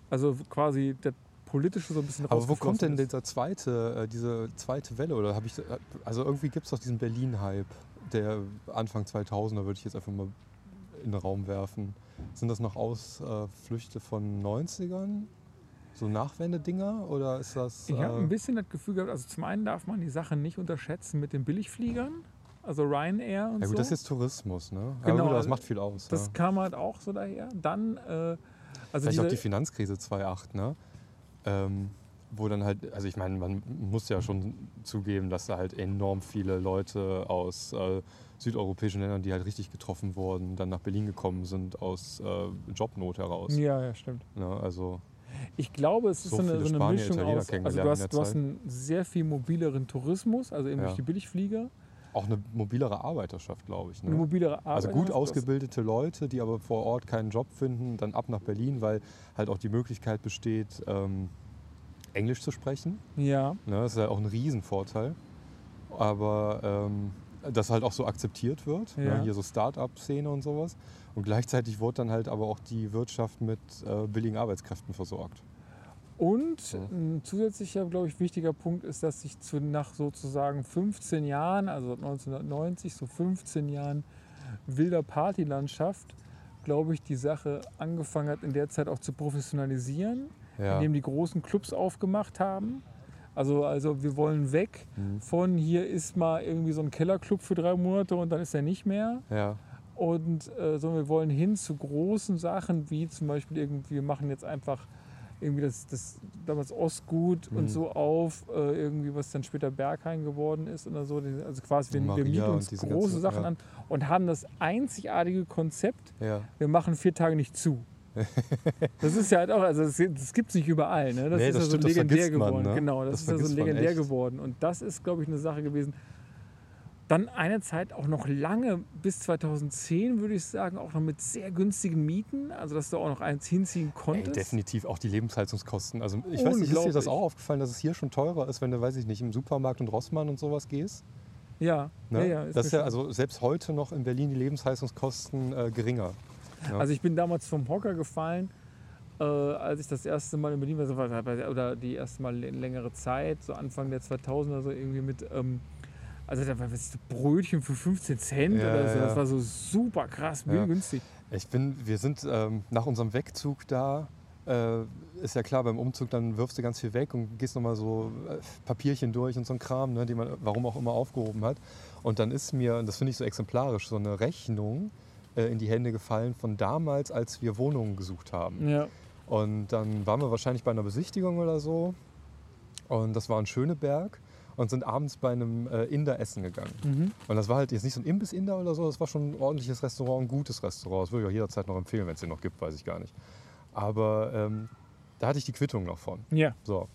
Also quasi der politische so ein bisschen Aber wo kommt denn dieser zweite, äh, diese zweite Welle? Oder habe ich, äh, also irgendwie gibt es doch diesen Berlin-Hype, der Anfang 2000er würde ich jetzt einfach mal in den Raum werfen. Sind das noch Ausflüchte von 90ern? So Nachwendedinger? Oder ist das. Ich habe äh, ein bisschen das Gefühl gehabt, also zum einen darf man die Sache nicht unterschätzen mit den Billigfliegern, also Ryanair und ja, so. gut, das ist jetzt Tourismus, ne? Genau, aber gut, das also macht viel aus. das ja. kam halt auch so daher. Dann, äh, also Vielleicht auch die Finanzkrise 2008, ne? Ähm, wo dann halt, also ich meine, man muss ja schon zugeben, dass da halt enorm viele Leute aus äh, südeuropäischen Ländern, die halt richtig getroffen wurden, dann nach Berlin gekommen sind aus äh, Jobnot heraus. ja, ja, stimmt. Ne? Also Ich glaube, es ist So so, eine, so eine Mischung aus. Also du hast, du hast einen sehr viel mobileren Tourismus, also eben Ja. durch die Billigflieger. Auch eine mobilere Arbeiterschaft, glaube ich. Eine Ne? mobilere Arbeit. Also gut ausgebildete Leute, die aber vor Ort keinen Job finden, dann ab nach Berlin, weil halt auch die Möglichkeit besteht, ähm, Englisch zu sprechen. Ja, Ne, das ist ja auch ein Riesenvorteil. Aber ähm, das halt auch so akzeptiert wird. Ja. Ne, hier so Start-up-Szene und sowas. Und gleichzeitig wurde dann halt aber auch die Wirtschaft mit äh, billigen Arbeitskräften versorgt. Und ein zusätzlicher, glaube ich, wichtiger Punkt ist, dass sich zu, nach sozusagen 15 Jahren, also 1990, so 15 Jahren wilder Partylandschaft, glaube ich, die Sache angefangen hat, in der Zeit auch zu professionalisieren, Ja. indem die großen Clubs aufgemacht haben. Also, also wir wollen weg Mhm. von hier ist mal irgendwie so ein Kellerclub für drei Monate und dann ist er nicht mehr. ja. Und äh, so, wir wollen hin zu großen Sachen, wie zum Beispiel irgendwie, wir machen jetzt einfach irgendwie das, das damals Ostgut Mhm. und so auf, äh, irgendwie, was dann später Berghain geworden ist oder so. Also quasi, wir, wir mieten uns große ganze- Sachen ja. an und haben das einzigartige Konzept, ja. wir machen vier Tage nicht zu. Das ist ja halt auch, also das, das gibt es nicht überall. Ne? Das Nee, ist das ja so stimmt, legendär man, geworden. ne? Genau, das, Das ist ja so legendär geworden. Und das ist, glaube ich, eine Sache gewesen. Dann eine Zeit auch noch lange, bis 2010 würde ich sagen, auch noch mit sehr günstigen Mieten. Also dass du auch noch eins hinziehen Ey, konntest. definitiv auch die Lebenshaltungskosten. Also ich weiß nicht, ist dir das auch aufgefallen, dass es hier schon teurer ist, wenn du, weiß ich nicht, im Supermarkt und Rossmann und sowas gehst? Ja, Ne? ja, ja. das mir ist ja also selbst heute noch in Berlin die Lebenshaltungskosten äh, geringer. ja. Also ich bin damals vom Hocker gefallen, äh, als ich das erste Mal in Berlin war, oder die erste Mal längere Zeit, so Anfang der 2000er, so irgendwie mit, ähm, also da war was Brötchen für 15 Cent Ja, oder so. Das war so super krass, Ja. günstig. Ich bin, wir sind ähm, nach unserem Wegzug da, äh, ist ja klar, beim Umzug dann wirfst du ganz viel weg und gehst nochmal so äh, Papierchen durch und so ein Kram, ne, die man warum auch immer aufgehoben hat. Und dann ist mir, und das finde ich so exemplarisch, so eine Rechnung äh, in die Hände gefallen von damals, als wir Wohnungen gesucht haben. Ja. Und dann waren wir wahrscheinlich bei einer Besichtigung oder so. Und das war in Schöneberg und sind abends bei einem äh, Inder essen gegangen. Mhm. Und das war halt jetzt nicht so ein Imbiss-Inder oder so, das war schon ein ordentliches Restaurant, ein gutes Restaurant. Das würde ich auch jederzeit noch empfehlen, wenn es den noch gibt, weiß ich gar nicht. Aber ähm, da hatte ich die Quittung noch von. Ja. So.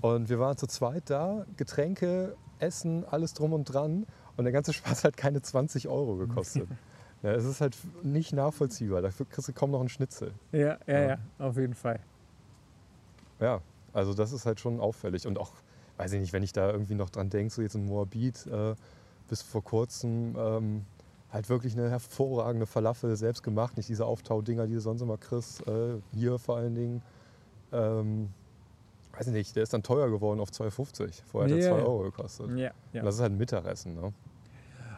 Und wir waren zu zweit da, Getränke, Essen, alles drum und dran. Und der ganze Spaß hat keine 20 Euro gekostet. ja, es ist halt nicht nachvollziehbar. Dafür kriegst du kaum noch einen Schnitzel. Ja, ja, Ja. ja, auf jeden Fall. Ja, also das ist halt schon auffällig. Und auch, weiß ich nicht, wenn ich da irgendwie noch dran denke, so jetzt in Moabit, äh, bis vor kurzem ähm, halt wirklich eine hervorragende Falafel selbst gemacht. Nicht diese Auftaudinger, die du sonst immer kriegst. Äh, hier vor allen Dingen. Ähm, weiß ich nicht, der ist dann teuer geworden auf 2,50. Vorher hat er Ja, 2 ja. Euro gekostet. Ja, ja. Und das ist halt ein Mittagessen. Ne?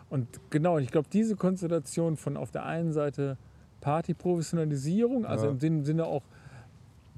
Und genau, ich glaube, diese Konstellation von auf der einen Seite Partyprofessionalisierung, also Ja. im Sin- Sinne auch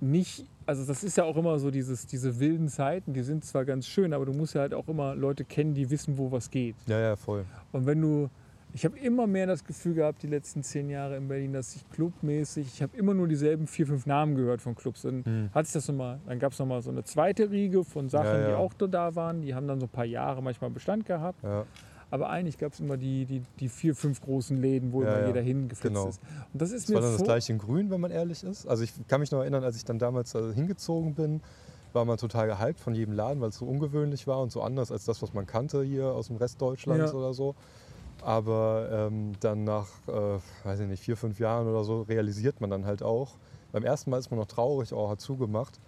nicht also das ist ja auch immer so dieses, diese wilden Zeiten, die sind zwar ganz schön, aber du musst ja halt auch immer Leute kennen, die wissen, wo was geht. Ja, ja, voll. Und wenn du, ich habe immer mehr das Gefühl gehabt, die letzten zehn Jahre in Berlin, dass ich clubmäßig, ich habe immer nur dieselben vier, fünf Namen gehört von Clubs. Dann Hm. hatte ich das nochmal, dann gab es nochmal so eine zweite Riege von Sachen, Ja, ja. die auch da waren. Die haben dann so ein paar Jahre manchmal Bestand gehabt. Ja. Aber eigentlich gab es immer die, die, die vier, fünf großen Läden, wo Ja, immer ja. jeder hingeflitzt Genau. ist. Und das ist Das mir war dann das gleiche in Grün, wenn man ehrlich ist. Also ich kann mich noch erinnern, als ich dann damals äh, hingezogen bin, war man total gehypt von jedem Laden, weil es so ungewöhnlich war und so anders als das, was man kannte hier aus dem Rest Deutschlands Ja. oder so. Aber ähm, dann nach, äh, weiß ich nicht, vier, fünf Jahren oder so realisiert man dann halt auch. Beim ersten Mal ist man noch traurig, oh, hat zugemacht.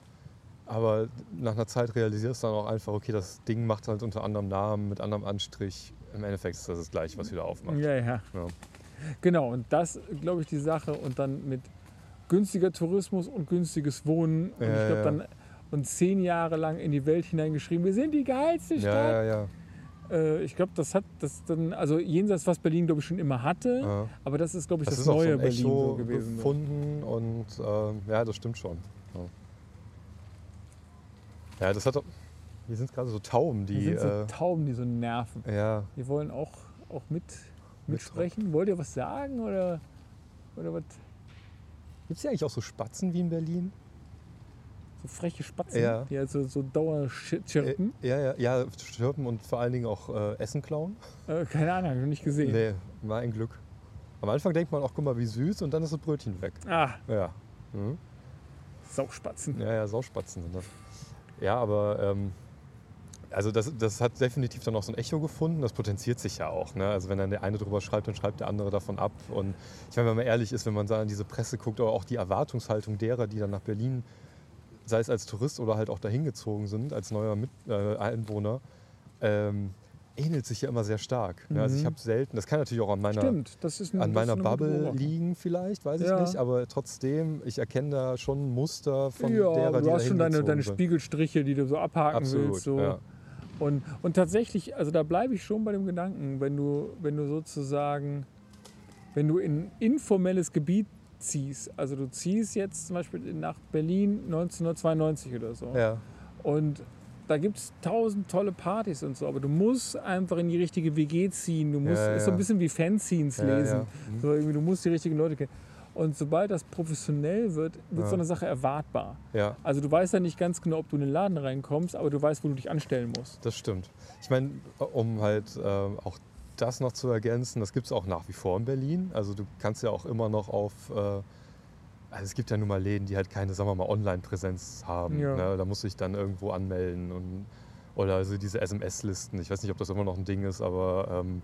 Aber nach einer Zeit realisierst du dann auch einfach, okay, das Ding macht halt unter anderem Namen, mit anderem Anstrich. Im Endeffekt ist das das gleiche, was wieder aufmacht. Ja, ja. Ja. Genau, und das, glaube ich, die Sache. Und dann mit günstiger Tourismus und günstiges Wohnen. Und Ja, ich glaube dann und zehn Jahre lang in die Welt hineingeschrieben, wir sind die geilste Stadt. Ja, ja, ja. Äh, ich glaube, das hat das dann, also jenseits, was Berlin, glaube ich, schon immer hatte. ja. Aber das ist, glaube ich, Das, das, so neue ein Berlin Echo so gewesen. so. gefunden und ähm, ja, das stimmt schon. Ja, ja das hat hier sind gerade so Tauben, Die die, sind so äh, Tauben, die so nerven. ja, Die wollen auch, auch mit, mitsprechen. Wollt ihr was sagen oder, oder was? gibt es hier eigentlich auch so Spatzen wie in Berlin? So freche Spatzen, Ja. die also so dauer chirpen. Äh, ja, ja, ja, Schirpen und vor allen Dingen auch äh, Essen klauen. Äh, keine Ahnung, habe ich noch nicht gesehen. Nee, war ein Glück. Am Anfang denkt man auch, guck mal, wie süß und dann ist das Brötchen weg. Ah, Ja. Mhm. Saugspatzen. Ja, ja, Sauspatzen sind das. Ja, aber ähm, also das, das hat definitiv dann auch so ein Echo gefunden. Das potenziert sich ja auch. Ne? Also wenn dann der eine drüber schreibt, dann schreibt der andere davon ab. Und ich meine, wenn man ehrlich ist, wenn man da in diese Presse guckt, aber auch die Erwartungshaltung derer, die dann nach Berlin, sei es als Tourist oder halt auch dahin gezogen sind, als neuer Mit äh, Einwohner, ähm, ähnelt sich ja immer sehr stark. Ne? Also ich Mhm. habe selten, das kann natürlich auch an meiner Stimmt, ein, an meiner Bubble liegen vielleicht, weiß ich Ja. nicht, aber trotzdem, ich erkenne da schon Muster von ja, derer, die du hast schon deine, deine. Spiegelstriche, die du so abhaken Absolut, willst. So. ja. Und, und tatsächlich, also da bleibe ich schon bei dem Gedanken, wenn du, wenn du sozusagen, wenn du in ein informelles Gebiet ziehst, also du ziehst jetzt zum Beispiel nach Berlin 1992 oder so Ja, und da gibt es tausend tolle Partys und so, aber du musst einfach in die richtige WG ziehen, du musst, Ja, ist so ja. ein bisschen wie Fanzines Ja, lesen, ja. Mhm. so irgendwie, du musst die richtigen Leute kennen. Und sobald das professionell wird, wird Ja. so eine Sache erwartbar. ja, Also du weißt ja nicht ganz genau, ob du in den Laden reinkommst, aber du weißt, wo du dich anstellen musst. das stimmt. Ich meine, um halt ähm, auch das noch zu ergänzen, das gibt es auch nach wie vor in Berlin. Also du kannst ja auch immer noch auf, äh, also es gibt ja nun mal Läden, die halt keine, sagen wir mal, Online-Präsenz haben. Ja. Ne? Da musst du dich dann irgendwo anmelden und oder also diese SMS-Listen. Ich weiß nicht, ob das immer noch ein Ding ist, aber ähm,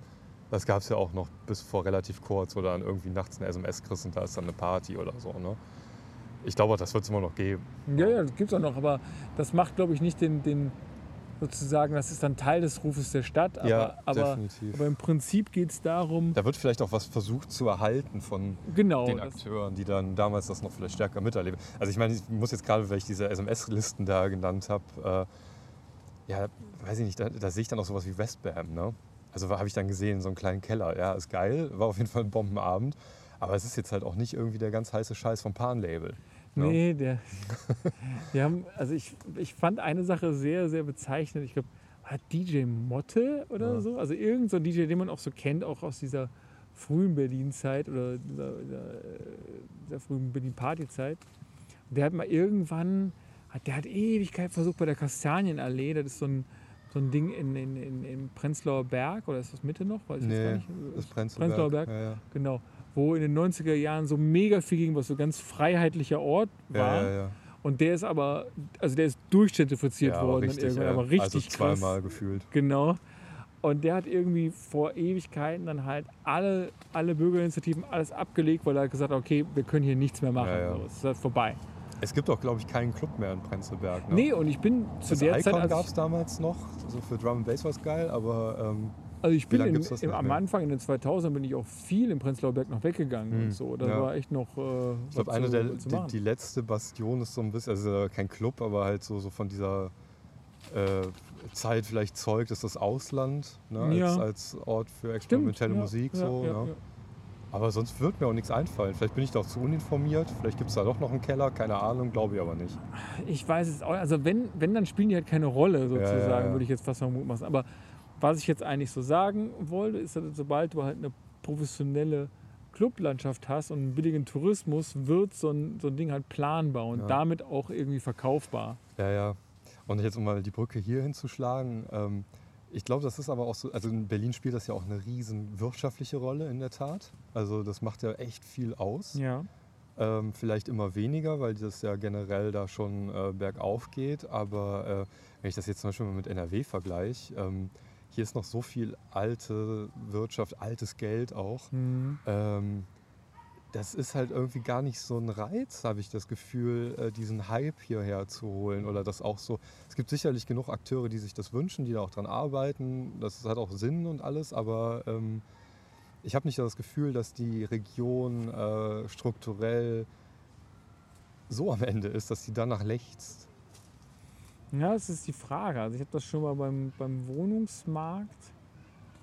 das gab es ja auch noch bis vor relativ kurz, wo dann irgendwie nachts eine SMS kriegst und da ist dann eine Party oder so. Ne? Ich glaube, das wird es immer noch geben. Ja, ja, das gibt es auch noch, aber das macht, glaube ich, nicht den, den sozusagen, das ist dann Teil des Rufes der Stadt, aber, ja, aber, definitiv. aber im Prinzip geht es darum, Da wird vielleicht auch was versucht zu erhalten von genau, den Akteuren, die dann damals das noch vielleicht stärker miterleben. Also ich meine, ich muss jetzt gerade, weil ich diese SMS-Listen da genannt habe, äh, ja, weiß ich nicht, da, da sehe ich dann auch sowas wie Westbam, ne? Also habe ich dann gesehen, so einen kleinen Keller. Ja, ist geil, war auf jeden Fall ein Bombenabend. Aber es ist jetzt halt auch nicht irgendwie der ganz heiße Scheiß vom Pan-Label. ne? nee, der, wir haben, also ich, ich fand eine Sache sehr, sehr bezeichnend. Ich glaube, hat DJ Motte oder Ja. so, also irgend so ein DJ, den man auch so kennt, auch aus dieser frühen Berlin-Zeit oder dieser, dieser, dieser frühen Berlin-Party-Zeit. Der hat mal irgendwann, der hat Ewigkeit versucht bei der Kastanienallee, das ist so ein, so ein Ding in, in, in, in Prenzlauer Berg, oder ist das Mitte noch? Weiß Nee, nicht. Das Prenzlauer, Prenzlauer Berg. Ja, ja. Genau. Wo in den 90er Jahren so mega viel ging, was so ganz freiheitlicher Ort war. Ja, ja, ja. Und der ist aber, also der ist durchgentrifiziert worden. richtig, irgendwann, ja. aber richtig also krass. zweimal gefühlt. Genau. Und der hat irgendwie vor Ewigkeiten dann halt alle, alle Bürgerinitiativen alles abgelegt, weil er hat gesagt hat, okay, wir können hier nichts mehr machen. Ja, ja. So, Es ist halt vorbei. Es gibt auch, glaube ich, keinen Club mehr in Prenzlberg. Ne? Nee, und ich bin zu Das der Icon Zeit, als gab es damals noch. Also für Drum and Bass war es geil, aber ähm, also ich bin in, im, am? Anfang in den 2000ern bin ich auch viel in Prenzlauer Berg noch weggegangen Hm, und so. Da ja. war echt noch äh, ich glaube, eine der, die, die letzte Bastion ist so ein bisschen, also kein Club, aber halt so, so von dieser äh, Zeit vielleicht zeugt, ist das Ausland ne, als, Ja. als Ort für Stimmt, experimentelle ja, Musik. ja, so, ne? Ja. Aber sonst wird mir auch nichts einfallen. Vielleicht bin ich da auch zu uninformiert. Vielleicht gibt es da doch noch einen Keller. Keine Ahnung, glaube ich aber nicht. Ich weiß es auch. Also wenn, wenn dann spielen die halt keine Rolle sozusagen, ja, ja. würde ich jetzt fast mal mutmaßen. Aber was ich jetzt eigentlich so sagen wollte, ist, dass sobald du halt eine professionelle Clublandschaft hast und einen billigen Tourismus, wird so ein, so ein Ding halt planbar und Ja. damit auch irgendwie verkaufbar. Ja, ja. Und jetzt um mal die Brücke hier hinzuschlagen. Ähm, ich glaube, das ist aber auch so, also in Berlin spielt das ja auch eine riesen wirtschaftliche Rolle in der Tat. Also das macht ja echt viel aus. Ja. Ähm, vielleicht immer weniger, weil das ja generell da schon äh, bergauf geht. Aber äh, wenn ich das jetzt zum Beispiel mal mit NRW vergleiche, ähm, hier ist noch so viel alte Wirtschaft, altes Geld auch. Mhm. Ähm, das ist halt irgendwie gar nicht so ein Reiz, habe ich das Gefühl, äh, diesen Hype hierher zu holen. Oder das auch so. Es gibt sicherlich genug Akteure, die sich das wünschen, die da auch dran arbeiten. Das hat auch Sinn und alles, aber ähm, ich habe nicht das Gefühl, dass die Region äh, strukturell so am Ende ist, dass sie danach lechzt. Ja, das ist die Frage. Also ich habe das schon mal beim, beim Wohnungsmarkt,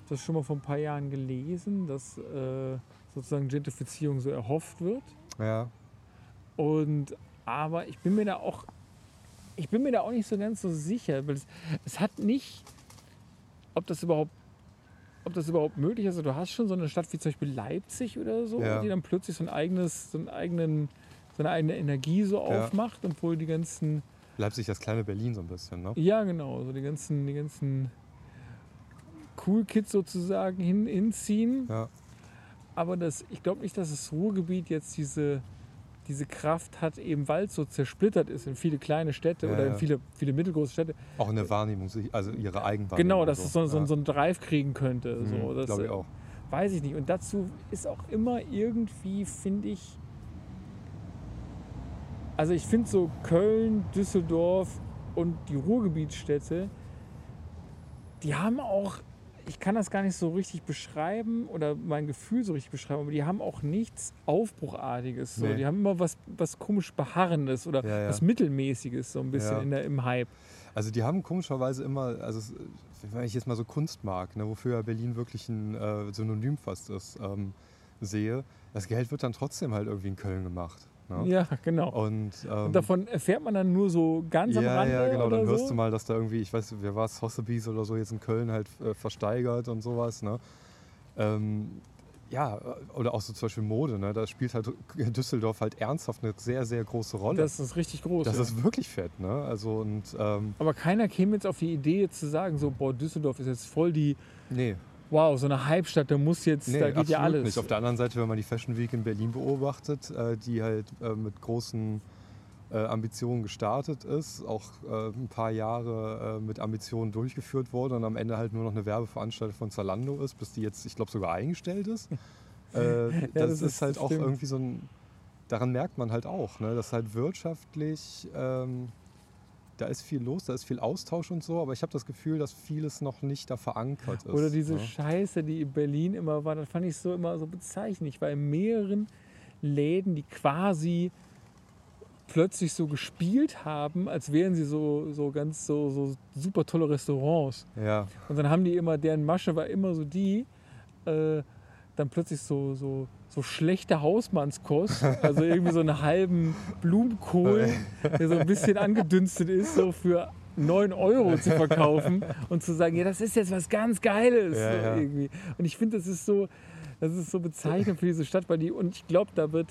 das schon mal vor ein paar Jahren gelesen, dass äh, sozusagen Gentrifizierung so erhofft wird. Ja, Und aber ich bin mir da auch, ich bin mir da auch nicht so ganz so sicher, weil es, es hat nicht, ob das überhaupt, ob das überhaupt möglich ist. Also du hast schon so eine Stadt wie zum Beispiel Leipzig oder so, Ja. die dann plötzlich so ein eigenes, so einen eigenen, so eine eigene Energie so Ja. aufmacht, obwohl die ganzen Leipzig das kleine Berlin so ein bisschen, ne? ja, genau. So die ganzen, die ganzen Cool Kids sozusagen hin, hinziehen. Ja. Aber das, ich glaube nicht, dass das Ruhrgebiet jetzt diese, diese Kraft hat, eben weil es so zersplittert ist in viele kleine Städte Ja, oder in viele, viele mittelgroße Städte. Auch in der Wahrnehmung, also ihre Eigenwahrnehmung. Genau, dass und es so, so, Ja. so einen Drive kriegen könnte. So. Mhm, Das, Glaube ich auch. Weiß ich nicht. Und dazu ist auch immer irgendwie, finde ich, also ich finde so Köln, Düsseldorf und die Ruhrgebietsstädte, die haben auch, ich kann das gar nicht so richtig beschreiben oder mein Gefühl so richtig beschreiben, aber die haben auch nichts Aufbruchartiges. So. Nee. Die haben immer was, was komisch Beharrendes oder Ja, ja. was Mittelmäßiges so ein bisschen Ja. in der, im Hype. Also die haben komischerweise immer, also wenn ich jetzt mal so Kunst mag, ne, wofür ja Berlin wirklich ein äh, Synonym fast ist, ähm, sehe, das Geld wird dann trotzdem halt irgendwie in Köln gemacht. Ne? Ja, genau. Und, ähm, Und davon erfährt man dann nur so ganz am ja, Rande ja, genau. Dann hörst so. du mal, dass da irgendwie, ich weiß, wer war es, Sotheby's oder so jetzt in Köln halt äh, versteigert und sowas. Ne? Ähm, ja, oder auch so zum Beispiel Mode. Ne? Da spielt halt Düsseldorf halt ernsthaft eine sehr, sehr große Rolle. Das ist richtig groß. Das ja. ist wirklich fett. Ne? Also und ähm, Aber keiner käme jetzt auf die Idee, jetzt zu sagen, so, boah, Düsseldorf ist jetzt voll die, nee, wow, so eine Hypestadt, da muss jetzt, Nee, da geht ja alles. Nicht. Auf der anderen Seite, wenn man die Fashion Week in Berlin beobachtet, äh, die halt äh, mit großen äh, Ambitionen gestartet ist, auch ein paar Jahre mit Ambitionen durchgeführt wurde und am Ende halt nur noch eine Werbeveranstaltung von Zalando ist, bis die jetzt, ich glaube, sogar eingestellt ist. äh, das, das ist, halt auch stimmt. irgendwie so ein, daran merkt man halt auch, ne, dass halt wirtschaftlich, ähm, da ist viel los, da ist viel Austausch und so, aber ich habe das Gefühl, dass vieles noch nicht da verankert ist. Oder diese ne? Scheiße, die in Berlin immer war, das fand ich so immer so bezeichnend. Ich war in mehreren Läden, die quasi plötzlich so gespielt haben, als wären sie so, so ganz so, so super tolle Restaurants. Ja, Und dann haben die immer, deren Masche war immer so die, äh, dann plötzlich so, so, so schlechte Hausmannskost, also irgendwie so einen halben Blumenkohl, der so ein bisschen angedünstet ist, so für 9 Euro zu verkaufen und zu sagen, ja, das ist jetzt was ganz Geiles. Ja, ja. Irgendwie. Und ich finde, das ist so, das ist so bezeichnend für diese Stadt, weil die, und ich glaube, da wird,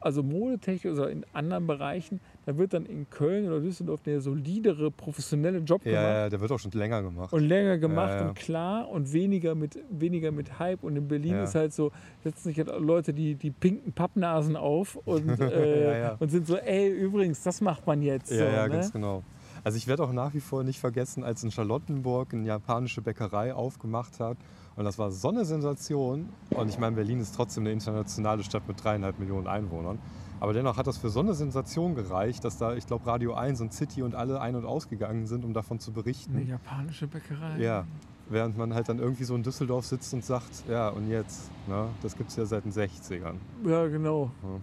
also modetechnisch oder in anderen Bereichen, da wird dann in Köln oder Düsseldorf der solidere, professionelle Job ja, gemacht ja, der wird auch schon länger gemacht. und länger gemacht Ja, ja. und klar und weniger mit, weniger mit Hype. Und in Berlin ist halt so, setzen sich halt Leute die, die pinken Pappnasen auf und, äh, und sind so, ey, übrigens, das macht man jetzt. Ja, so, ja, ne? ganz genau. Also ich werde auch nach wie vor nicht vergessen, als in Charlottenburg eine japanische Bäckerei aufgemacht hat. Und das war so eine Sensation. Und ich meine, Berlin ist trotzdem eine internationale Stadt mit dreieinhalb Millionen Einwohnern. Aber dennoch hat das für so eine Sensation gereicht, dass da, ich glaube, Radio 1 und City und alle ein- und ausgegangen sind, um davon zu Eine berichten. japanische Bäckerei. Ja, während man halt dann irgendwie so in Düsseldorf sitzt und sagt, ja, und jetzt? Ne? Das gibt es ja seit den 60ern. Ja, genau. Ja.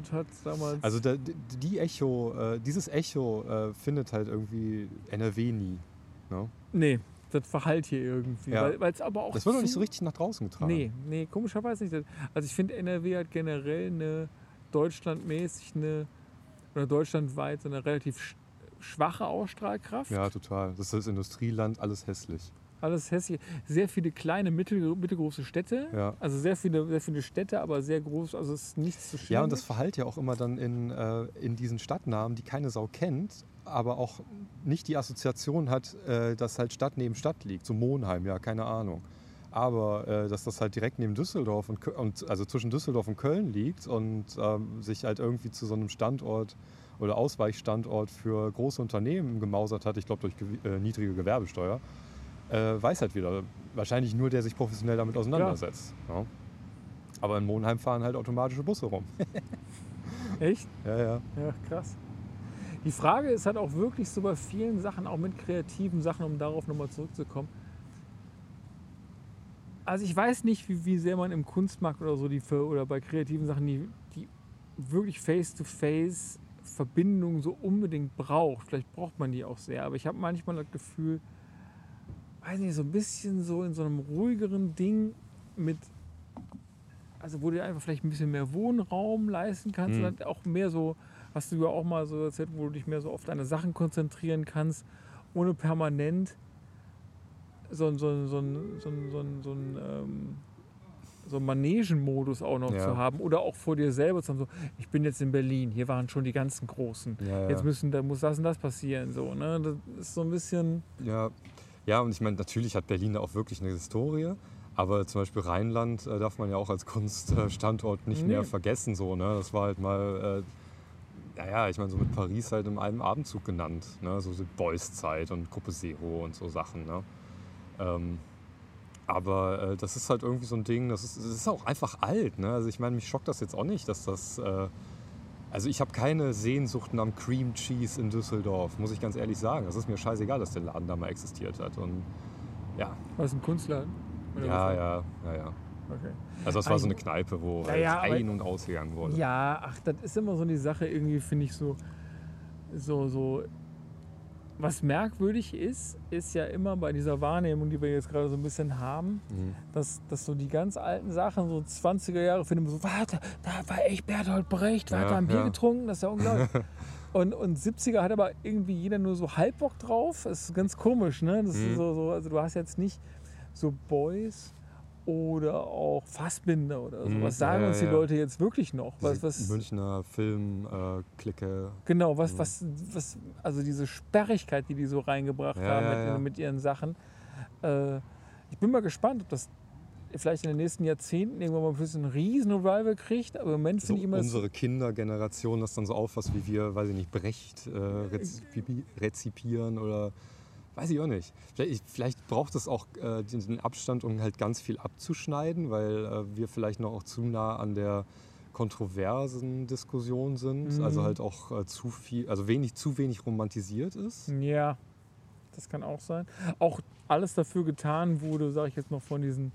Das hat damals. Also da, die- die Echo, äh, dieses Echo äh, findet halt irgendwie NRW nie. Ne? nee, das verhallt hier irgendwie. Ja. Weil aber auch. Das wird noch zu- nicht so richtig nach draußen getragen. Nee, nee, komischerweise nicht. Also ich finde NRW hat generell eine deutschlandmäßig eine oder deutschlandweit so eine relativ sch schwache Ausstrahlkraft. Ja, total. Das ist das Industrieland, alles hässlich. Alles hässlich. Sehr viele kleine, mittel, mittelgroße Städte. Ja. Also sehr viele, sehr viele Städte, aber sehr groß. Also es ist nichts zu schön. Ja, und das verhallt ja auch immer dann in, äh, in diesen Stadtnamen, die keine Sau kennt, aber auch nicht die Assoziation hat, äh, dass halt Stadt neben Stadt liegt. So Monheim, ja, keine Ahnung. Aber äh, dass das halt direkt neben Düsseldorf und, und also zwischen Düsseldorf und Köln liegt und ähm, sich halt irgendwie zu so einem Standort oder Ausweichstandort für große Unternehmen gemausert hat, ich glaube durch äh, niedrige Gewerbesteuer, äh, weiß halt wieder. Wahrscheinlich nur, der sich professionell damit auseinandersetzt. Ja. Aber in Monheim fahren halt automatische Busse rum. Echt? Ja, ja. Ja, krass. Die Frage ist halt auch wirklich so bei vielen Sachen, auch mit kreativen Sachen, um darauf nochmal zurückzukommen. Also ich weiß nicht, wie, wie sehr man im Kunstmarkt oder so die oder bei kreativen Sachen die, die wirklich face-to-face Verbindung so unbedingt braucht. Vielleicht braucht man die auch sehr, aber ich habe manchmal das Gefühl, weiß nicht, so ein bisschen so in so einem ruhigeren Ding mit, also wo du dir einfach vielleicht ein bisschen mehr Wohnraum leisten kannst Mhm. und dann auch mehr so, hast du ja auch mal so erzählt, wo du dich mehr so auf deine Sachen konzentrieren kannst, ohne permanent so ein so ein- so ein- so ein- so ein- so ein, ähm, so einen Manegenmodus auch noch Ja. zu haben oder auch vor dir selber zu haben, so, ich bin jetzt in Berlin, hier waren schon die ganzen Großen. Ja, ja. Jetzt müssen, da muss das und das passieren. So, ne? Das ist so ein bisschen. ja. ja, und ich meine, natürlich hat Berlin da auch wirklich eine Historie. Aber zum Beispiel Rheinland äh, darf man ja auch als Kunststandort nicht Nee. mehr vergessen. So, ne? Das war halt mal, äh, naja, ich meine, so mit Paris halt in einem Abendzug genannt. Ne? So die Boys-Zeit und Gruppe Zero und so Sachen. Ne? Ähm, aber äh, das ist halt irgendwie so ein Ding, das ist, das ist auch einfach alt. Ne? Also ich meine, mich schockt das jetzt auch nicht, dass das... Äh, also ich habe keine Sehnsucht nach Cream Cheese in Düsseldorf, muss ich ganz ehrlich sagen. Das ist mir scheißegal, dass der Laden da mal existiert hat. Und ja, Was ein Kunstladen? Ja, ja, ja, ja. Okay. Also das war so Ein- eine Kneipe, wo Ja, halt ein- und ausgegangen wurde. Ja, ach, das ist immer so die Sache, irgendwie finde ich so, so, so. Was merkwürdig ist, ist ja immer bei dieser Wahrnehmung, die wir jetzt gerade so ein bisschen haben, Mhm. dass, dass so die ganz alten Sachen, so 20er Jahre, finden wir so, warte, da war echt Bertolt Brecht, da hat Ja, er ein Bier ja. getrunken, das ist ja unglaublich. und, und 70er hat aber irgendwie jeder nur so halb Bock drauf. Das ist ganz komisch, ne? Das ist Mhm. so, so, also du hast jetzt nicht so Boys oder auch Fassbinder oder so. Mhm, Was sagen ja, uns die ja. Leute jetzt wirklich noch? Was, was, Münchner Film-Clique. Genau, was, Mhm. was, was, also diese Sperrigkeit, die die so reingebracht Ja, haben mit, mit ihren Sachen. Äh, ich bin mal gespannt, ob das vielleicht in den nächsten Jahrzehnten irgendwann mal ein bisschen ein riesen Revival kriegt. Aber im Moment so finde ich immer, unsere Kindergeneration das dann so auffasst, wie wir, weiß ich nicht, Brecht äh, rezipi rezipieren oder weiß ich auch nicht. Vielleicht, vielleicht braucht es auch äh, den Abstand, um halt ganz viel abzuschneiden, weil äh, wir vielleicht noch auch zu nah an der kontroversen Diskussion sind, Mhm. also halt auch äh, zu viel, also wenig, zu wenig romantisiert ist. ja, das kann auch sein. Auch alles dafür getan wurde, sage ich jetzt noch von diesen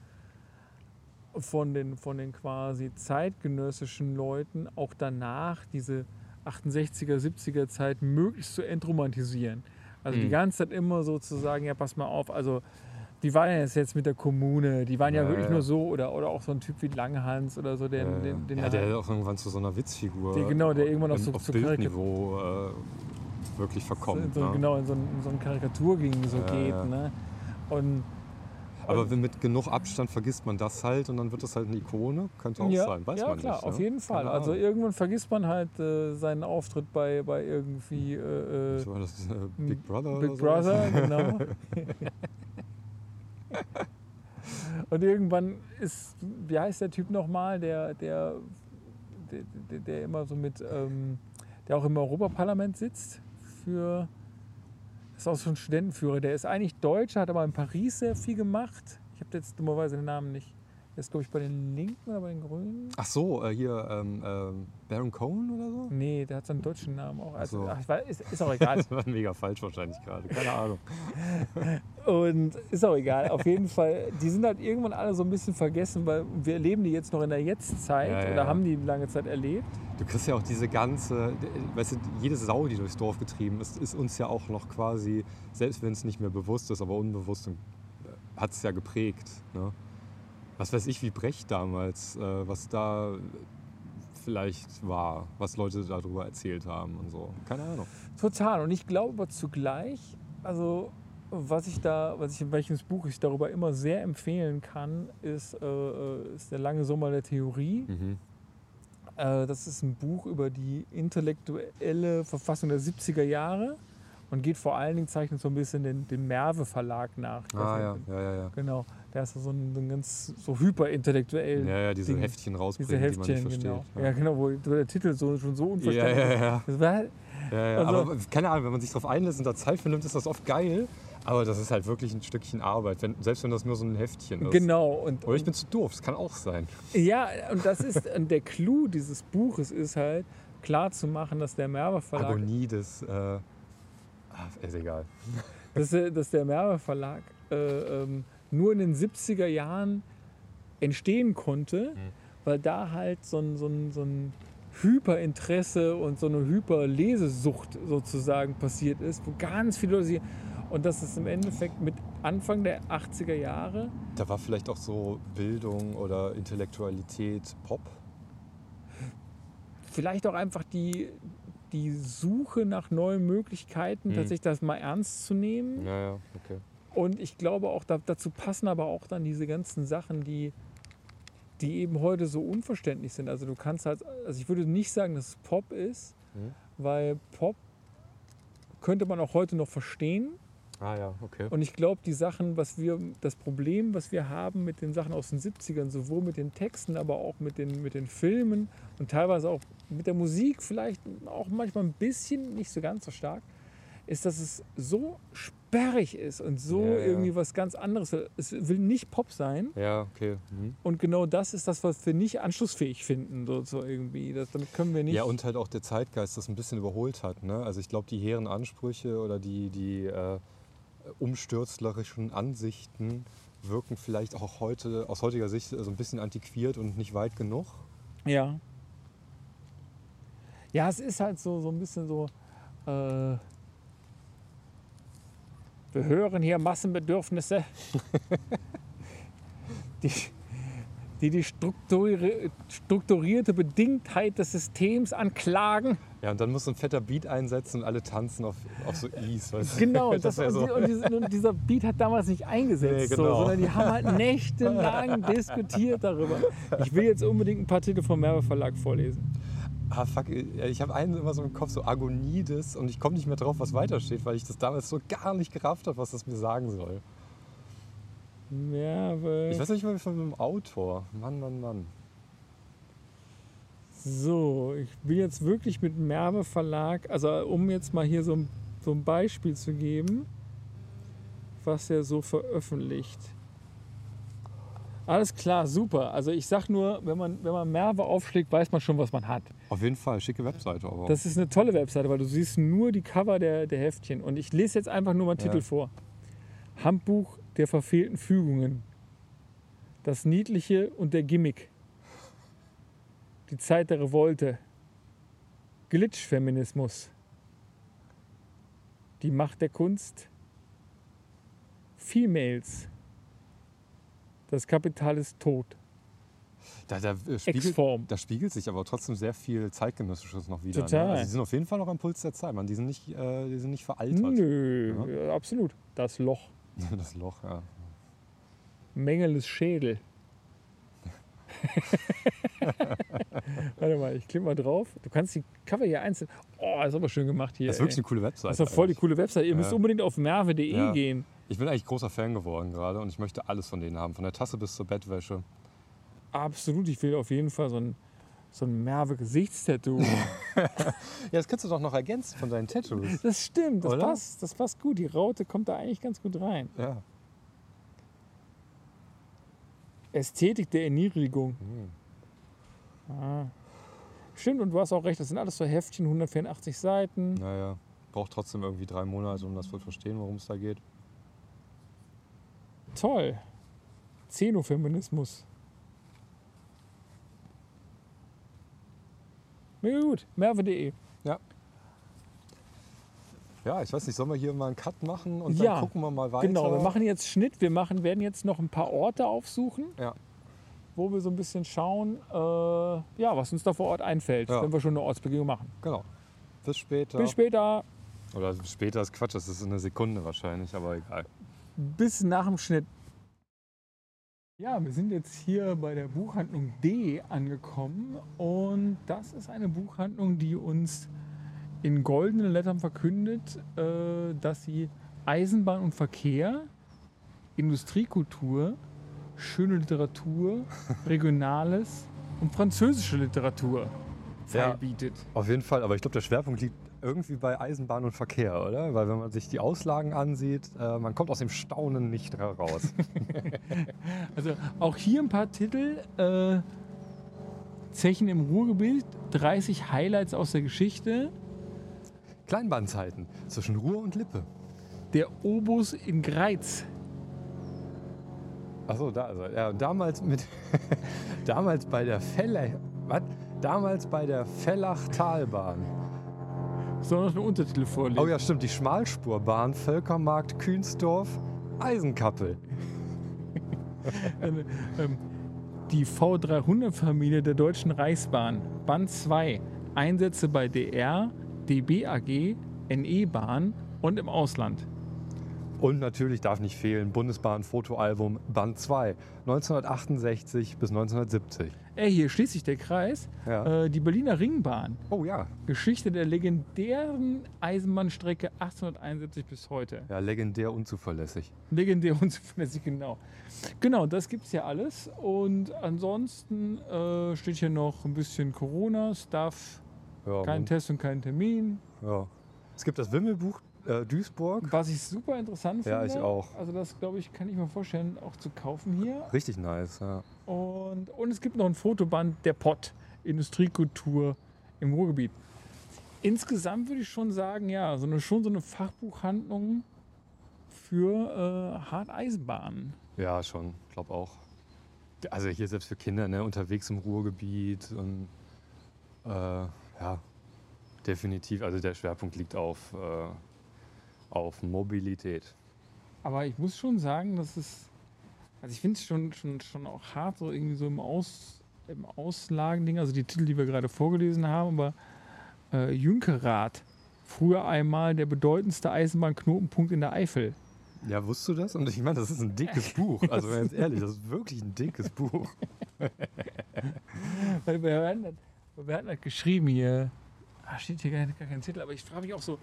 von den, von den quasi zeitgenössischen Leuten auch danach diese 68er, 70er Zeit möglichst zu entromantisieren. Also die Mhm. ganze Zeit immer so zu sagen, ja, pass mal auf, also die waren ja jetzt, mit der Kommune, die waren ja, Ja, wirklich ja. nur so oder, oder auch so ein Typ wie Langhans oder so, den, Äh, den, den ja, der auch irgendwann zu so einer Witzfigur Der- genau, der irgendwann auch so auf zu Bildniveau äh, wirklich verkommt. so, ne? genau in so, in so eine Karikatur ging so Ja, geht. ja. Ne? Und Aber wenn mit genug Abstand vergisst man das halt und dann wird das halt eine Ikone. Könnte auch ja, sein, weiß ja man klar, nicht. auf ne? jeden Fall. Keine Also Ahnung. irgendwann vergisst man halt äh, seinen Auftritt bei, bei irgendwie äh, äh, Was war das? Äh, Big Brother Big oder so? Brother, genau. Und irgendwann ist, wie heißt der Typ nochmal, der, der, der, der, der immer so mit, ähm, der auch im Europaparlament sitzt für, ist auch so ein Studentenführer, der ist eigentlich Deutscher, hat aber in Paris sehr viel gemacht. Ich habe jetzt dummerweise den Namen nicht. Ist, glaube ich, bei den Linken oder bei den Grünen. Ach so, äh, hier ähm, ähm, Baron Cohen oder so? Nee, der hat seinen deutschen Namen auch. Also, so. ach, ich weiß, ist, ist auch egal. Das war mega falsch wahrscheinlich gerade. Keine Ahnung. Und ist auch egal. Auf jeden Fall, die sind halt irgendwann alle so ein bisschen vergessen, weil wir erleben die jetzt noch in der Jetztzeit Ja, ja, oder ja. haben die lange Zeit erlebt. Du kriegst ja auch diese ganze, weißt du, jede Sau, die durchs Dorf getrieben ist, ist uns ja auch noch quasi, selbst wenn es nicht mehr bewusst ist, aber unbewusst hat es ja geprägt. Ne? Was weiß ich, wie Brecht damals, äh, was da vielleicht war, was Leute darüber erzählt haben und so. Keine Ahnung. Total. Und ich glaube aber zugleich, also was ich da, was ich in welches Buch ich darüber immer sehr empfehlen kann, ist, äh, äh, ist der lange Sommer der Theorie. Mhm. Äh, das ist ein Buch über die intellektuelle Verfassung der 70er Jahre und geht vor allen Dingen, zeichnet so ein bisschen den, den Merve Verlag nach. Ah ja, ja, ja, ja. Genau, der ist so ein, so ein ganz so hyperintellektuellen Ja, ja, diese Ding. Heftchen diese rausbringen, die man Heftchen, nicht genau. versteht. Ja. genau, wo der Titel so, schon so ja, unverständlich ja, ist. ja. Das war, Ja, ja. Also- aber keine Ahnung, wenn man sich darauf einlässt und da Zeit für nimmt, ist das oft geil. Aber das ist halt wirklich ein Stückchen Arbeit, wenn, selbst wenn das nur so ein Heftchen ist. genau. Und, Oder ich bin zu doof, das kann auch sein. Ja, und das ist und der Clou dieses Buches ist halt klar zu machen, dass der Merver Verlag, Agonie des. Äh, ist egal. dass, der- dass der Merver Verlag äh, ähm, nur in den 70er Jahren entstehen konnte, weil da halt so ein, so ein, so ein Hyperinteresse und so eine Hyperlesesucht sozusagen passiert ist, wo ganz viele Leute sie und das ist im Endeffekt mit Anfang der 80er Jahre Da war vielleicht auch so Bildung oder Intellektualität Pop. vielleicht auch einfach die, die Suche nach neuen Möglichkeiten, Hm. tatsächlich das mal ernst zu nehmen. Ja, ja, okay. Und ich glaube auch, da, dazu passen aber auch dann diese ganzen Sachen, die, die eben heute so unverständlich sind. Also du kannst halt, also ich würde nicht sagen, dass es Pop ist, Mhm. weil Pop könnte man auch heute noch verstehen. Ah ja, okay. Und ich glaube, die Sachen, was wir, das Problem, was wir haben mit den Sachen aus den 70ern, sowohl mit den Texten, aber auch mit den, mit den Filmen und teilweise auch mit der Musik, vielleicht auch manchmal ein bisschen, nicht so ganz so stark, ist, dass es so sperrig ist und so Ja, irgendwie was ganz anderes. Es will nicht Pop sein. Ja, okay. Mhm. Und genau das ist das, was wir nicht anschlussfähig finden, so, so irgendwie. Das, damit können wir nicht. Ja, und halt auch der Zeitgeist das ein bisschen überholt hat. Ne? Also ich glaube, die hehren Ansprüche oder die, die äh, umstürzlerischen Ansichten wirken vielleicht auch heute aus heutiger Sicht so ein bisschen antiquiert und nicht weit genug. Ja. Ja, es ist halt so, so ein bisschen so. Äh, wir hören hier Massenbedürfnisse, die die, die strukturi strukturierte Bedingtheit des Systems anklagen. Ja, und dann muss so ein fetter Beat einsetzen und alle tanzen auf, auf so Ease. Weißt du? Genau, das das, und, so. und, diese, und dieser Beat hat damals nicht eingesetzt, Nee, genau. so, sondern die haben halt nächtelang diskutiert darüber. Ich will jetzt unbedingt ein paar Titel vom Merve Verlag vorlesen. Ah, fuck, ich habe einen immer so im Kopf, so Agonie des, und ich komme nicht mehr drauf, was weitersteht, weil ich das damals so gar nicht gerafft habe, was das mir sagen soll. Merve. Ich weiß nicht mal von dem Autor. Mann, Mann, Mann. So, ich bin jetzt wirklich mit Merve Verlag, also um jetzt mal hier so ein, so ein Beispiel zu geben, was er so veröffentlicht. Alles klar, super. Also ich sag nur, wenn man, wenn man Merve aufschlägt, weiß man schon, was man hat. Auf jeden Fall, schicke Webseite aber. Das ist eine tolle Webseite, weil du siehst nur die Cover der, der Heftchen. Und ich lese jetzt einfach nur mal einen Ja. Titel vor. Handbuch der verfehlten Fügungen. Das Niedliche und der Gimmick. Die Zeit der Revolte. Glitch-Feminismus. Die Macht der Kunst. Females. Das Kapital ist tot. da, da, äh, spiegelt, da spiegelt sich aber trotzdem sehr viel Zeitgenössisches noch wieder. Total. Ne? Also die sind auf jeden Fall noch am Puls der Zeit, man. Die sind nicht, äh, die sind nicht veraltert. Nö, Ja. ja, absolut. Das Loch. Das Loch, ja. Mengeles Schädel. Warte mal, ich klicke mal drauf. Du kannst die Cover hier einzeln. Oh, ist aber schön gemacht hier. Das ist wirklich ey. eine coole Webseite. das ist doch voll die coole Website. Ihr Ja. müsst unbedingt auf merve.de Ja. gehen. Ich bin eigentlich großer Fan geworden gerade und ich möchte alles von denen haben. Von der Tasse bis zur Bettwäsche. Absolut, ich will auf jeden Fall so ein, so ein Merve-Gesichtstattoo. Ja, das kannst du doch noch ergänzen von deinen Tattoos. Das stimmt, das Oder? passt, das passt gut. Die Raute kommt da eigentlich ganz gut rein. Ja. Ästhetik der Erniedrigung. Hm. Ah. Stimmt, und du hast auch recht, das sind alles so Heftchen, 184 Seiten. Naja, braucht trotzdem irgendwie drei Monate, um das zu verstehen, worum es da geht. Toll. Xenofeminismus. Mega gut. Merve.de. Ja, ich weiß nicht, sollen wir hier mal einen Cut machen und Ja, dann gucken wir mal weiter? Genau, wir machen jetzt Schnitt. Wir machen, werden jetzt noch ein paar Orte aufsuchen, Ja. wo wir so ein bisschen schauen, äh, ja, was uns da vor Ort einfällt, Ja. wenn wir schon eine Ortsbegehung machen. Genau. Bis später. Bis später. Oder später ist Quatsch, das ist eine Sekunde wahrscheinlich, aber egal. Bis nach dem Schnitt. Ja, wir sind jetzt hier bei der Buchhandlung D angekommen und das ist eine Buchhandlung, die uns in goldenen Lettern verkündet, äh, dass sie Eisenbahn und Verkehr, Industriekultur, schöne Literatur, Regionales und französische Literatur Ja. bietet. Auf jeden Fall, aber ich glaube, der Schwerpunkt liegt irgendwie bei Eisenbahn und Verkehr, oder? Weil wenn man sich die Auslagen ansieht, äh, man kommt aus dem Staunen nicht raus. Also auch hier ein paar Titel. Äh, Zechen im Ruhrgebiet, 30 Highlights aus der Geschichte. Kleinbahnzeiten zwischen Ruhr und Lippe. Der Obus in Greiz. Achso, da ist er. Ja, und damals mit damals bei der Fellach, was? Damals bei der Fellach-Talbahn. Soll noch eine Untertitel vorlesen? Oh ja, stimmt, die Schmalspurbahn Völkermarkt Kühnsdorf Eisenkappel. Ähm, die V300-Familie der Deutschen Reichsbahn. Band 2. Einsätze bei DR, DB AG, NE-Bahn und im Ausland. Und natürlich darf nicht fehlen Bundesbahn-Fotoalbum Band 2, 1968 bis 1970. Äh, hier schließt sich der Kreis. Ja. Äh, die Berliner Ringbahn. Oh ja. Geschichte der legendären Eisenbahnstrecke 1871 bis heute. Ja, legendär unzuverlässig. Legendär und zuverlässig, genau. Genau, das gibt es ja alles. Und ansonsten äh, steht hier noch ein bisschen Corona-Stuff. Ja, Kein Test und kein Termin. ja. Es gibt das Wimmelbuch äh, Duisburg. Was ich super interessant finde. Ja, ich auch. Also das, glaube ich, kann ich mir vorstellen, auch zu kaufen hier. Richtig nice, ja. Und, und es gibt noch ein Fotoband der Pott, Industriekultur im Ruhrgebiet. Insgesamt würde ich schon sagen, ja, so eine, schon so eine Fachbuchhandlung für äh, Harteisenbahnen. Ja, schon, glaube auch. Also hier selbst für Kinder, ne, unterwegs im Ruhrgebiet und äh, ja, definitiv. Also der Schwerpunkt liegt auf, äh, auf Mobilität. Aber ich muss schon sagen, dass es. Also ich finde es schon, schon, schon auch hart, so irgendwie so im, Aus, im Auslagending, also die Titel, die wir gerade vorgelesen haben, aber äh, Jünkerath, früher einmal der bedeutendste Eisenbahnknotenpunkt in der Eifel. Ja, wusstest du das? Und ich meine, das ist ein dickes Buch. Also ganz ehrlich, das ist wirklich ein dickes Buch. Weil wir hatten, das- wir hatten das geschrieben hier. Ah, steht hier gar, gar kein Titel, aber ich frage mich auch so,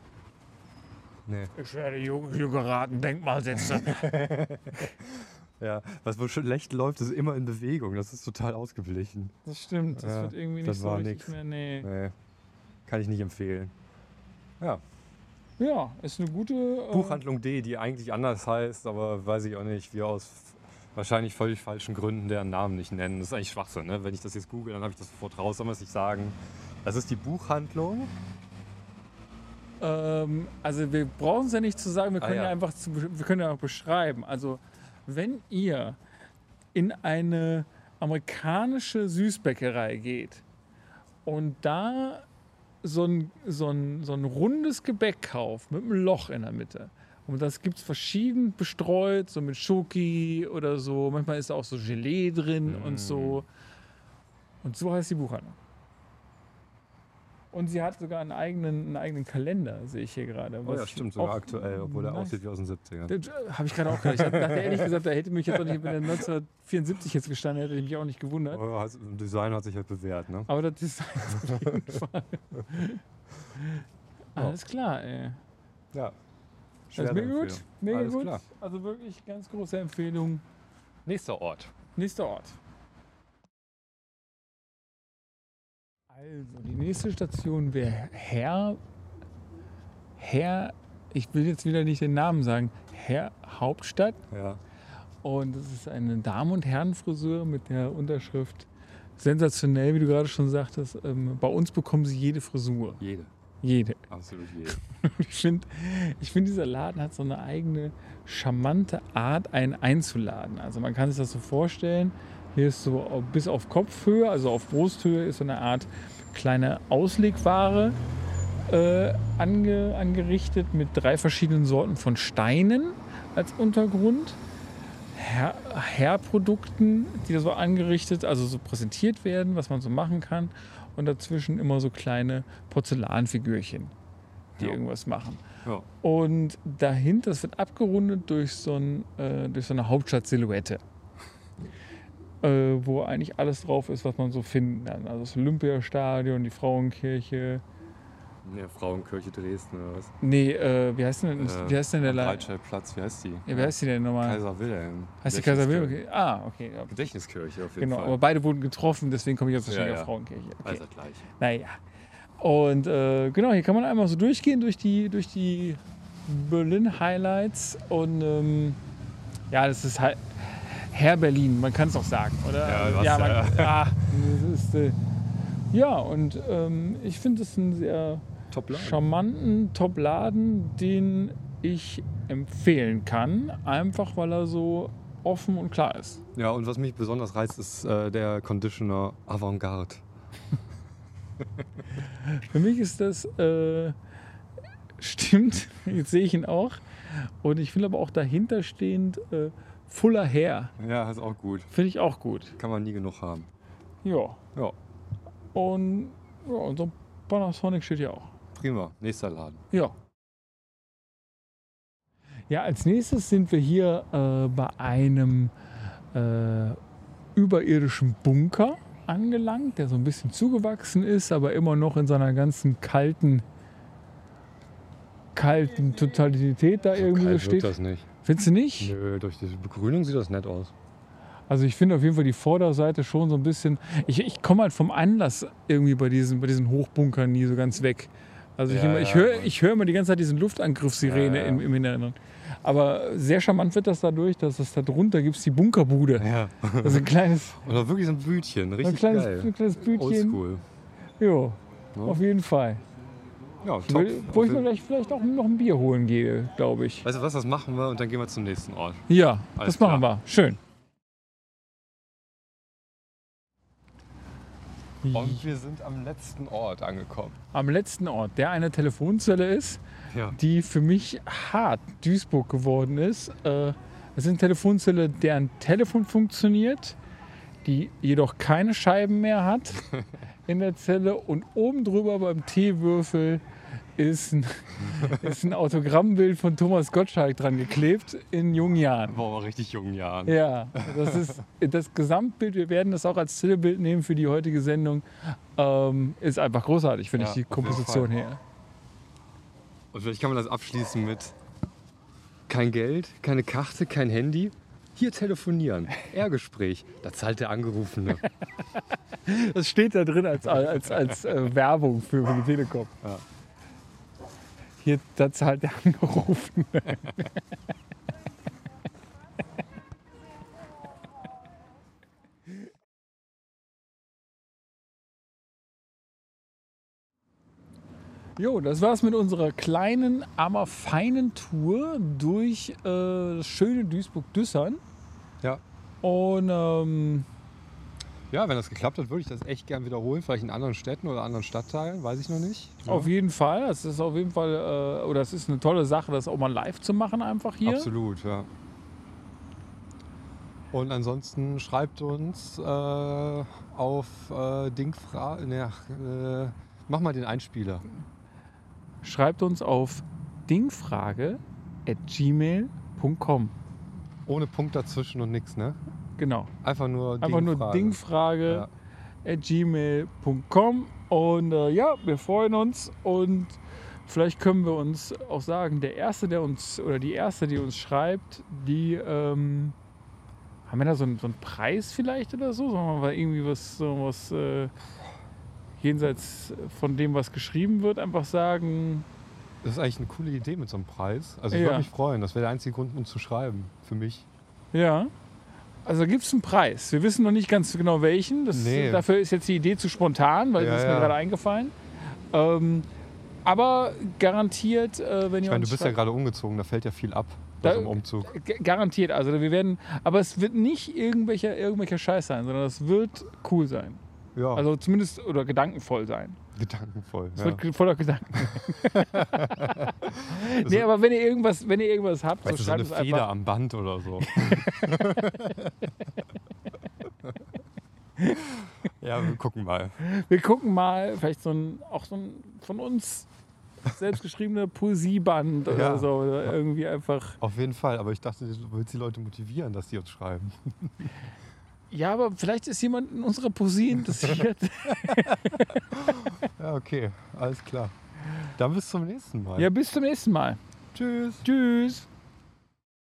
Nee. ich werde Jung- Jünkerath ein Denkmal setzen. Ja, was wohl schlecht läuft, ist immer in Bewegung. Das ist total ausgeblichen. Das stimmt, das Ja, wird irgendwie nicht das so war richtig nix. mehr. Nee. Nee, kann ich nicht empfehlen. Ja, Ja, ist eine gute. äh, Buchhandlung D, die eigentlich anders heißt, aber weiß ich auch nicht, wir aus wahrscheinlich völlig falschen Gründen deren Namen nicht nennen. Das ist eigentlich Schwachsinn. Ne? Wenn ich das jetzt google, dann habe ich das sofort raus. Soll man es nicht sagen? Das ist die Buchhandlung. Ähm, also wir brauchen es ja nicht zu sagen, wir Ah, können ja. ja. einfach zu, wir können ja auch beschreiben. Also wenn ihr in eine amerikanische Süßbäckerei geht und da so ein, so ein, so ein rundes Gebäck kauft mit einem Loch in der Mitte. Und das gibt es verschieden bestreut, so mit Schoki oder so. Manchmal ist da auch so Gelee drin Mm. und so. Und so heißt die Buchhandlung. Und sie hat sogar einen eigenen, einen eigenen Kalender, sehe ich hier gerade. Oh was ja, stimmt, sogar aktuell, obwohl er nice- aussieht wie aus den 70ern. Das Habe ich gerade auch gedacht. Ich dachte ehrlich gesagt, da hätte mich jetzt auch nicht, wenn er 1974 jetzt gestanden hätte, hätte ich mich auch nicht gewundert. Oh, das Design hat sich halt bewährt, ne? Aber das Design ist auf jeden Fall. Alles klar, ey. Ja. Das ist mega gut. Mega Alles gut. klar. Also wirklich ganz große Empfehlung. Nächster Ort. Nächster Ort. Also, die nächste Station wäre Herr. Herr. Ich will jetzt wieder nicht den Namen sagen. Herr Hauptstadt. Ja. Und es ist eine Damen- und Herrenfrisur mit der Unterschrift sensationell, wie du gerade schon sagtest. Ähm, bei uns bekommen sie jede Frisur. Jede. Jede. Absolut jede. Ich finde, ich find, dieser Laden hat so eine eigene charmante Art, einen einzuladen. Also man kann sich das so vorstellen, hier ist so bis auf Kopfhöhe, also auf Brusthöhe, ist so eine Art kleine Auslegware äh, ange, angerichtet mit drei verschiedenen Sorten von Steinen als Untergrund. Her Hairprodukten, die da so angerichtet, also so präsentiert werden, was man so machen kann. Und dazwischen immer so kleine Porzellanfigürchen, die Ja. irgendwas machen. Ja. Und dahinter, das wird abgerundet durch so, ein, äh, durch so eine Hauptstadt-Silhouette. Wo eigentlich alles drauf ist, was man so finden kann. Also das Olympiastadion, die Frauenkirche. Ja, Frauenkirche Dresden oder was? Nee, äh, wie heißt denn, Äh, wie heißt denn der am La Breitscheidplatz, wie heißt die? ja, Wie heißt die denn nochmal? Kaiser Wilhelm. heißt die Kaiser Wilhelm? Ah, okay. Ja. Gedächtniskirche auf jeden Genau, aber Fall. beide wurden getroffen, deswegen komme ich jetzt Ja, wahrscheinlich ja. auf Frauenkirche. Okay. Also gleich. Naja. Und äh, genau, hier kann man einmal so durchgehen durch die, durch die Berlin-Highlights. Und ähm, ja, das ist halt Herr Berlin, man kann es auch sagen, oder? Ja, was, ja, man, ja. ah, ist, äh, ja und ähm, ich finde es einen sehr Top charmanten Top-Laden, den ich empfehlen kann, einfach weil er so offen und klar ist. Ja, und was mich besonders reizt, ist äh, der Conditioner Avantgarde. Für mich ist das, äh, stimmt, jetzt sehe ich ihn auch. Und ich finde aber auch dahinterstehend äh, Fuller Hair. Ja, ist auch gut. Finde ich auch gut. Kann man nie genug haben. Ja. Ja, Und ja, unser Panasonic steht ja auch. prima. Nächster Laden. Ja. Ja, als nächstes sind wir hier äh, bei einem äh, überirdischen Bunker angelangt, der so ein bisschen zugewachsen ist, aber immer noch in seiner ganzen kalten, kalten Totalität da irgendwie Kalt steht. das nicht. Findest du nicht? Nö, durch diese Begrünung sieht das nett aus. Also ich finde auf jeden Fall die Vorderseite schon so ein bisschen. Ich, ich komme halt vom Anlass irgendwie bei diesen, bei diesen Hochbunkern nie so ganz weg. Also ich, Ja, immer, ich ja, höre ich hör immer die ganze Zeit diesen Luftangriffssirene Ja, ja. Im, im Inneren. Aber sehr charmant wird das dadurch, dass es da drunter gibt die Bunkerbude. Ja. Also ein kleines, Oder wirklich so ein Bütchen. ein Richtig kleines, geil. ein kleines Bütchen. Oldschool. Jo, Ja. auf jeden Fall. Ja, top. Wo Auf ich mir gleich vielleicht auch noch ein Bier holen gehe, glaube ich. Weißt du was, das machen wir und dann gehen wir zum nächsten Ort. Ja, Alles das machen wir. Schön. Und wir sind am letzten Ort angekommen. Am letzten Ort, der eine Telefonzelle ist, Ja. die für mich hart Duisburg geworden ist. Äh, Es ist eine Telefonzelle, deren Telefon funktioniert, die jedoch keine Scheiben mehr hat in der Zelle und oben drüber beim Teewürfel ist ein, ist ein Autogrammbild von Thomas Gottschalk dran geklebt in jungen Jahren. War aber richtig jungen Jahren. Ja, das ist das Gesamtbild. Wir werden das auch als Stillbild nehmen für die heutige Sendung. Ähm, ist einfach großartig, finde Ja, ich, die Komposition her. Und vielleicht kann man das abschließen mit kein Geld, keine Karte, kein Handy. Hier telefonieren. R-Gespräch. Da zahlt der Angerufene. Das steht da drin als, als, als äh, Werbung für, für die Telekom. Ja. Hier, da zahlt der angerufen. Jo, das war's mit unserer kleinen, aber feinen Tour durch äh, das schöne Duisburg-Düssern. Ja. Und ähm, Ja, wenn das geklappt hat, würde ich das echt gern wiederholen. Vielleicht in anderen Städten oder anderen Stadtteilen, weiß ich noch nicht. Ja. Auf jeden Fall. Es ist auf jeden Fall, äh, oder es ist eine tolle Sache, das auch mal live zu machen, einfach hier. Absolut, ja. Und ansonsten schreibt uns äh, auf äh, Dingfra. Ne, äh, mach mal den Einspieler. Schreibt uns auf dingfrage.gmail.com. Ohne Punkt dazwischen und nichts, ne? Genau. Einfach nur Einfach nur Dingfrage. dingfrage.gmail.com. Und äh, ja, wir freuen uns und vielleicht können wir uns auch sagen, der Erste, der uns, oder die Erste, die uns schreibt, die ähm, haben wir da so einen, so einen Preis vielleicht oder so? Sollen wir mal irgendwie was, so was äh, jenseits von dem, was geschrieben wird, einfach sagen, Das ist eigentlich eine coole Idee mit so einem Preis. Also ich Ja. würde mich freuen. Das wäre der einzige Grund, uns zu schreiben. Für mich. Ja. Also gibt es einen Preis. Wir wissen noch nicht ganz genau welchen. Das, Nee. Dafür ist jetzt die Idee zu spontan, weil Ja, das ist mir ja. gerade eingefallen. Ähm, aber garantiert, äh, wenn ihr Ich meine, du bist ja gerade umgezogen, da fällt ja viel ab Da- bei so Umzug. Garantiert, also wir werden, aber es wird nicht irgendwelcher, irgendwelcher Scheiß sein, sondern es wird cool sein. Ja, Also zumindest oder gedankenvoll sein. Gedankenvoll. Es Ja. wird voller Gedanken. nee, aber wenn ihr irgendwas, wenn ihr irgendwas habt, Weißt so du, so eine schreibt es Feder einfach. am Band oder so. ja, wir gucken mal. Wir gucken mal, vielleicht so ein, auch so ein von uns selbstgeschriebene Poesieband oder Ja. so. Oder irgendwie einfach. Auf jeden Fall, aber ich dachte, du willst die Leute motivieren, dass die uns schreiben. Ja, aber vielleicht ist jemand in unserer Poesie interessiert. Ja, okay, alles klar. Dann bis zum nächsten Mal. ja, bis zum nächsten Mal. Tschüss. Tschüss.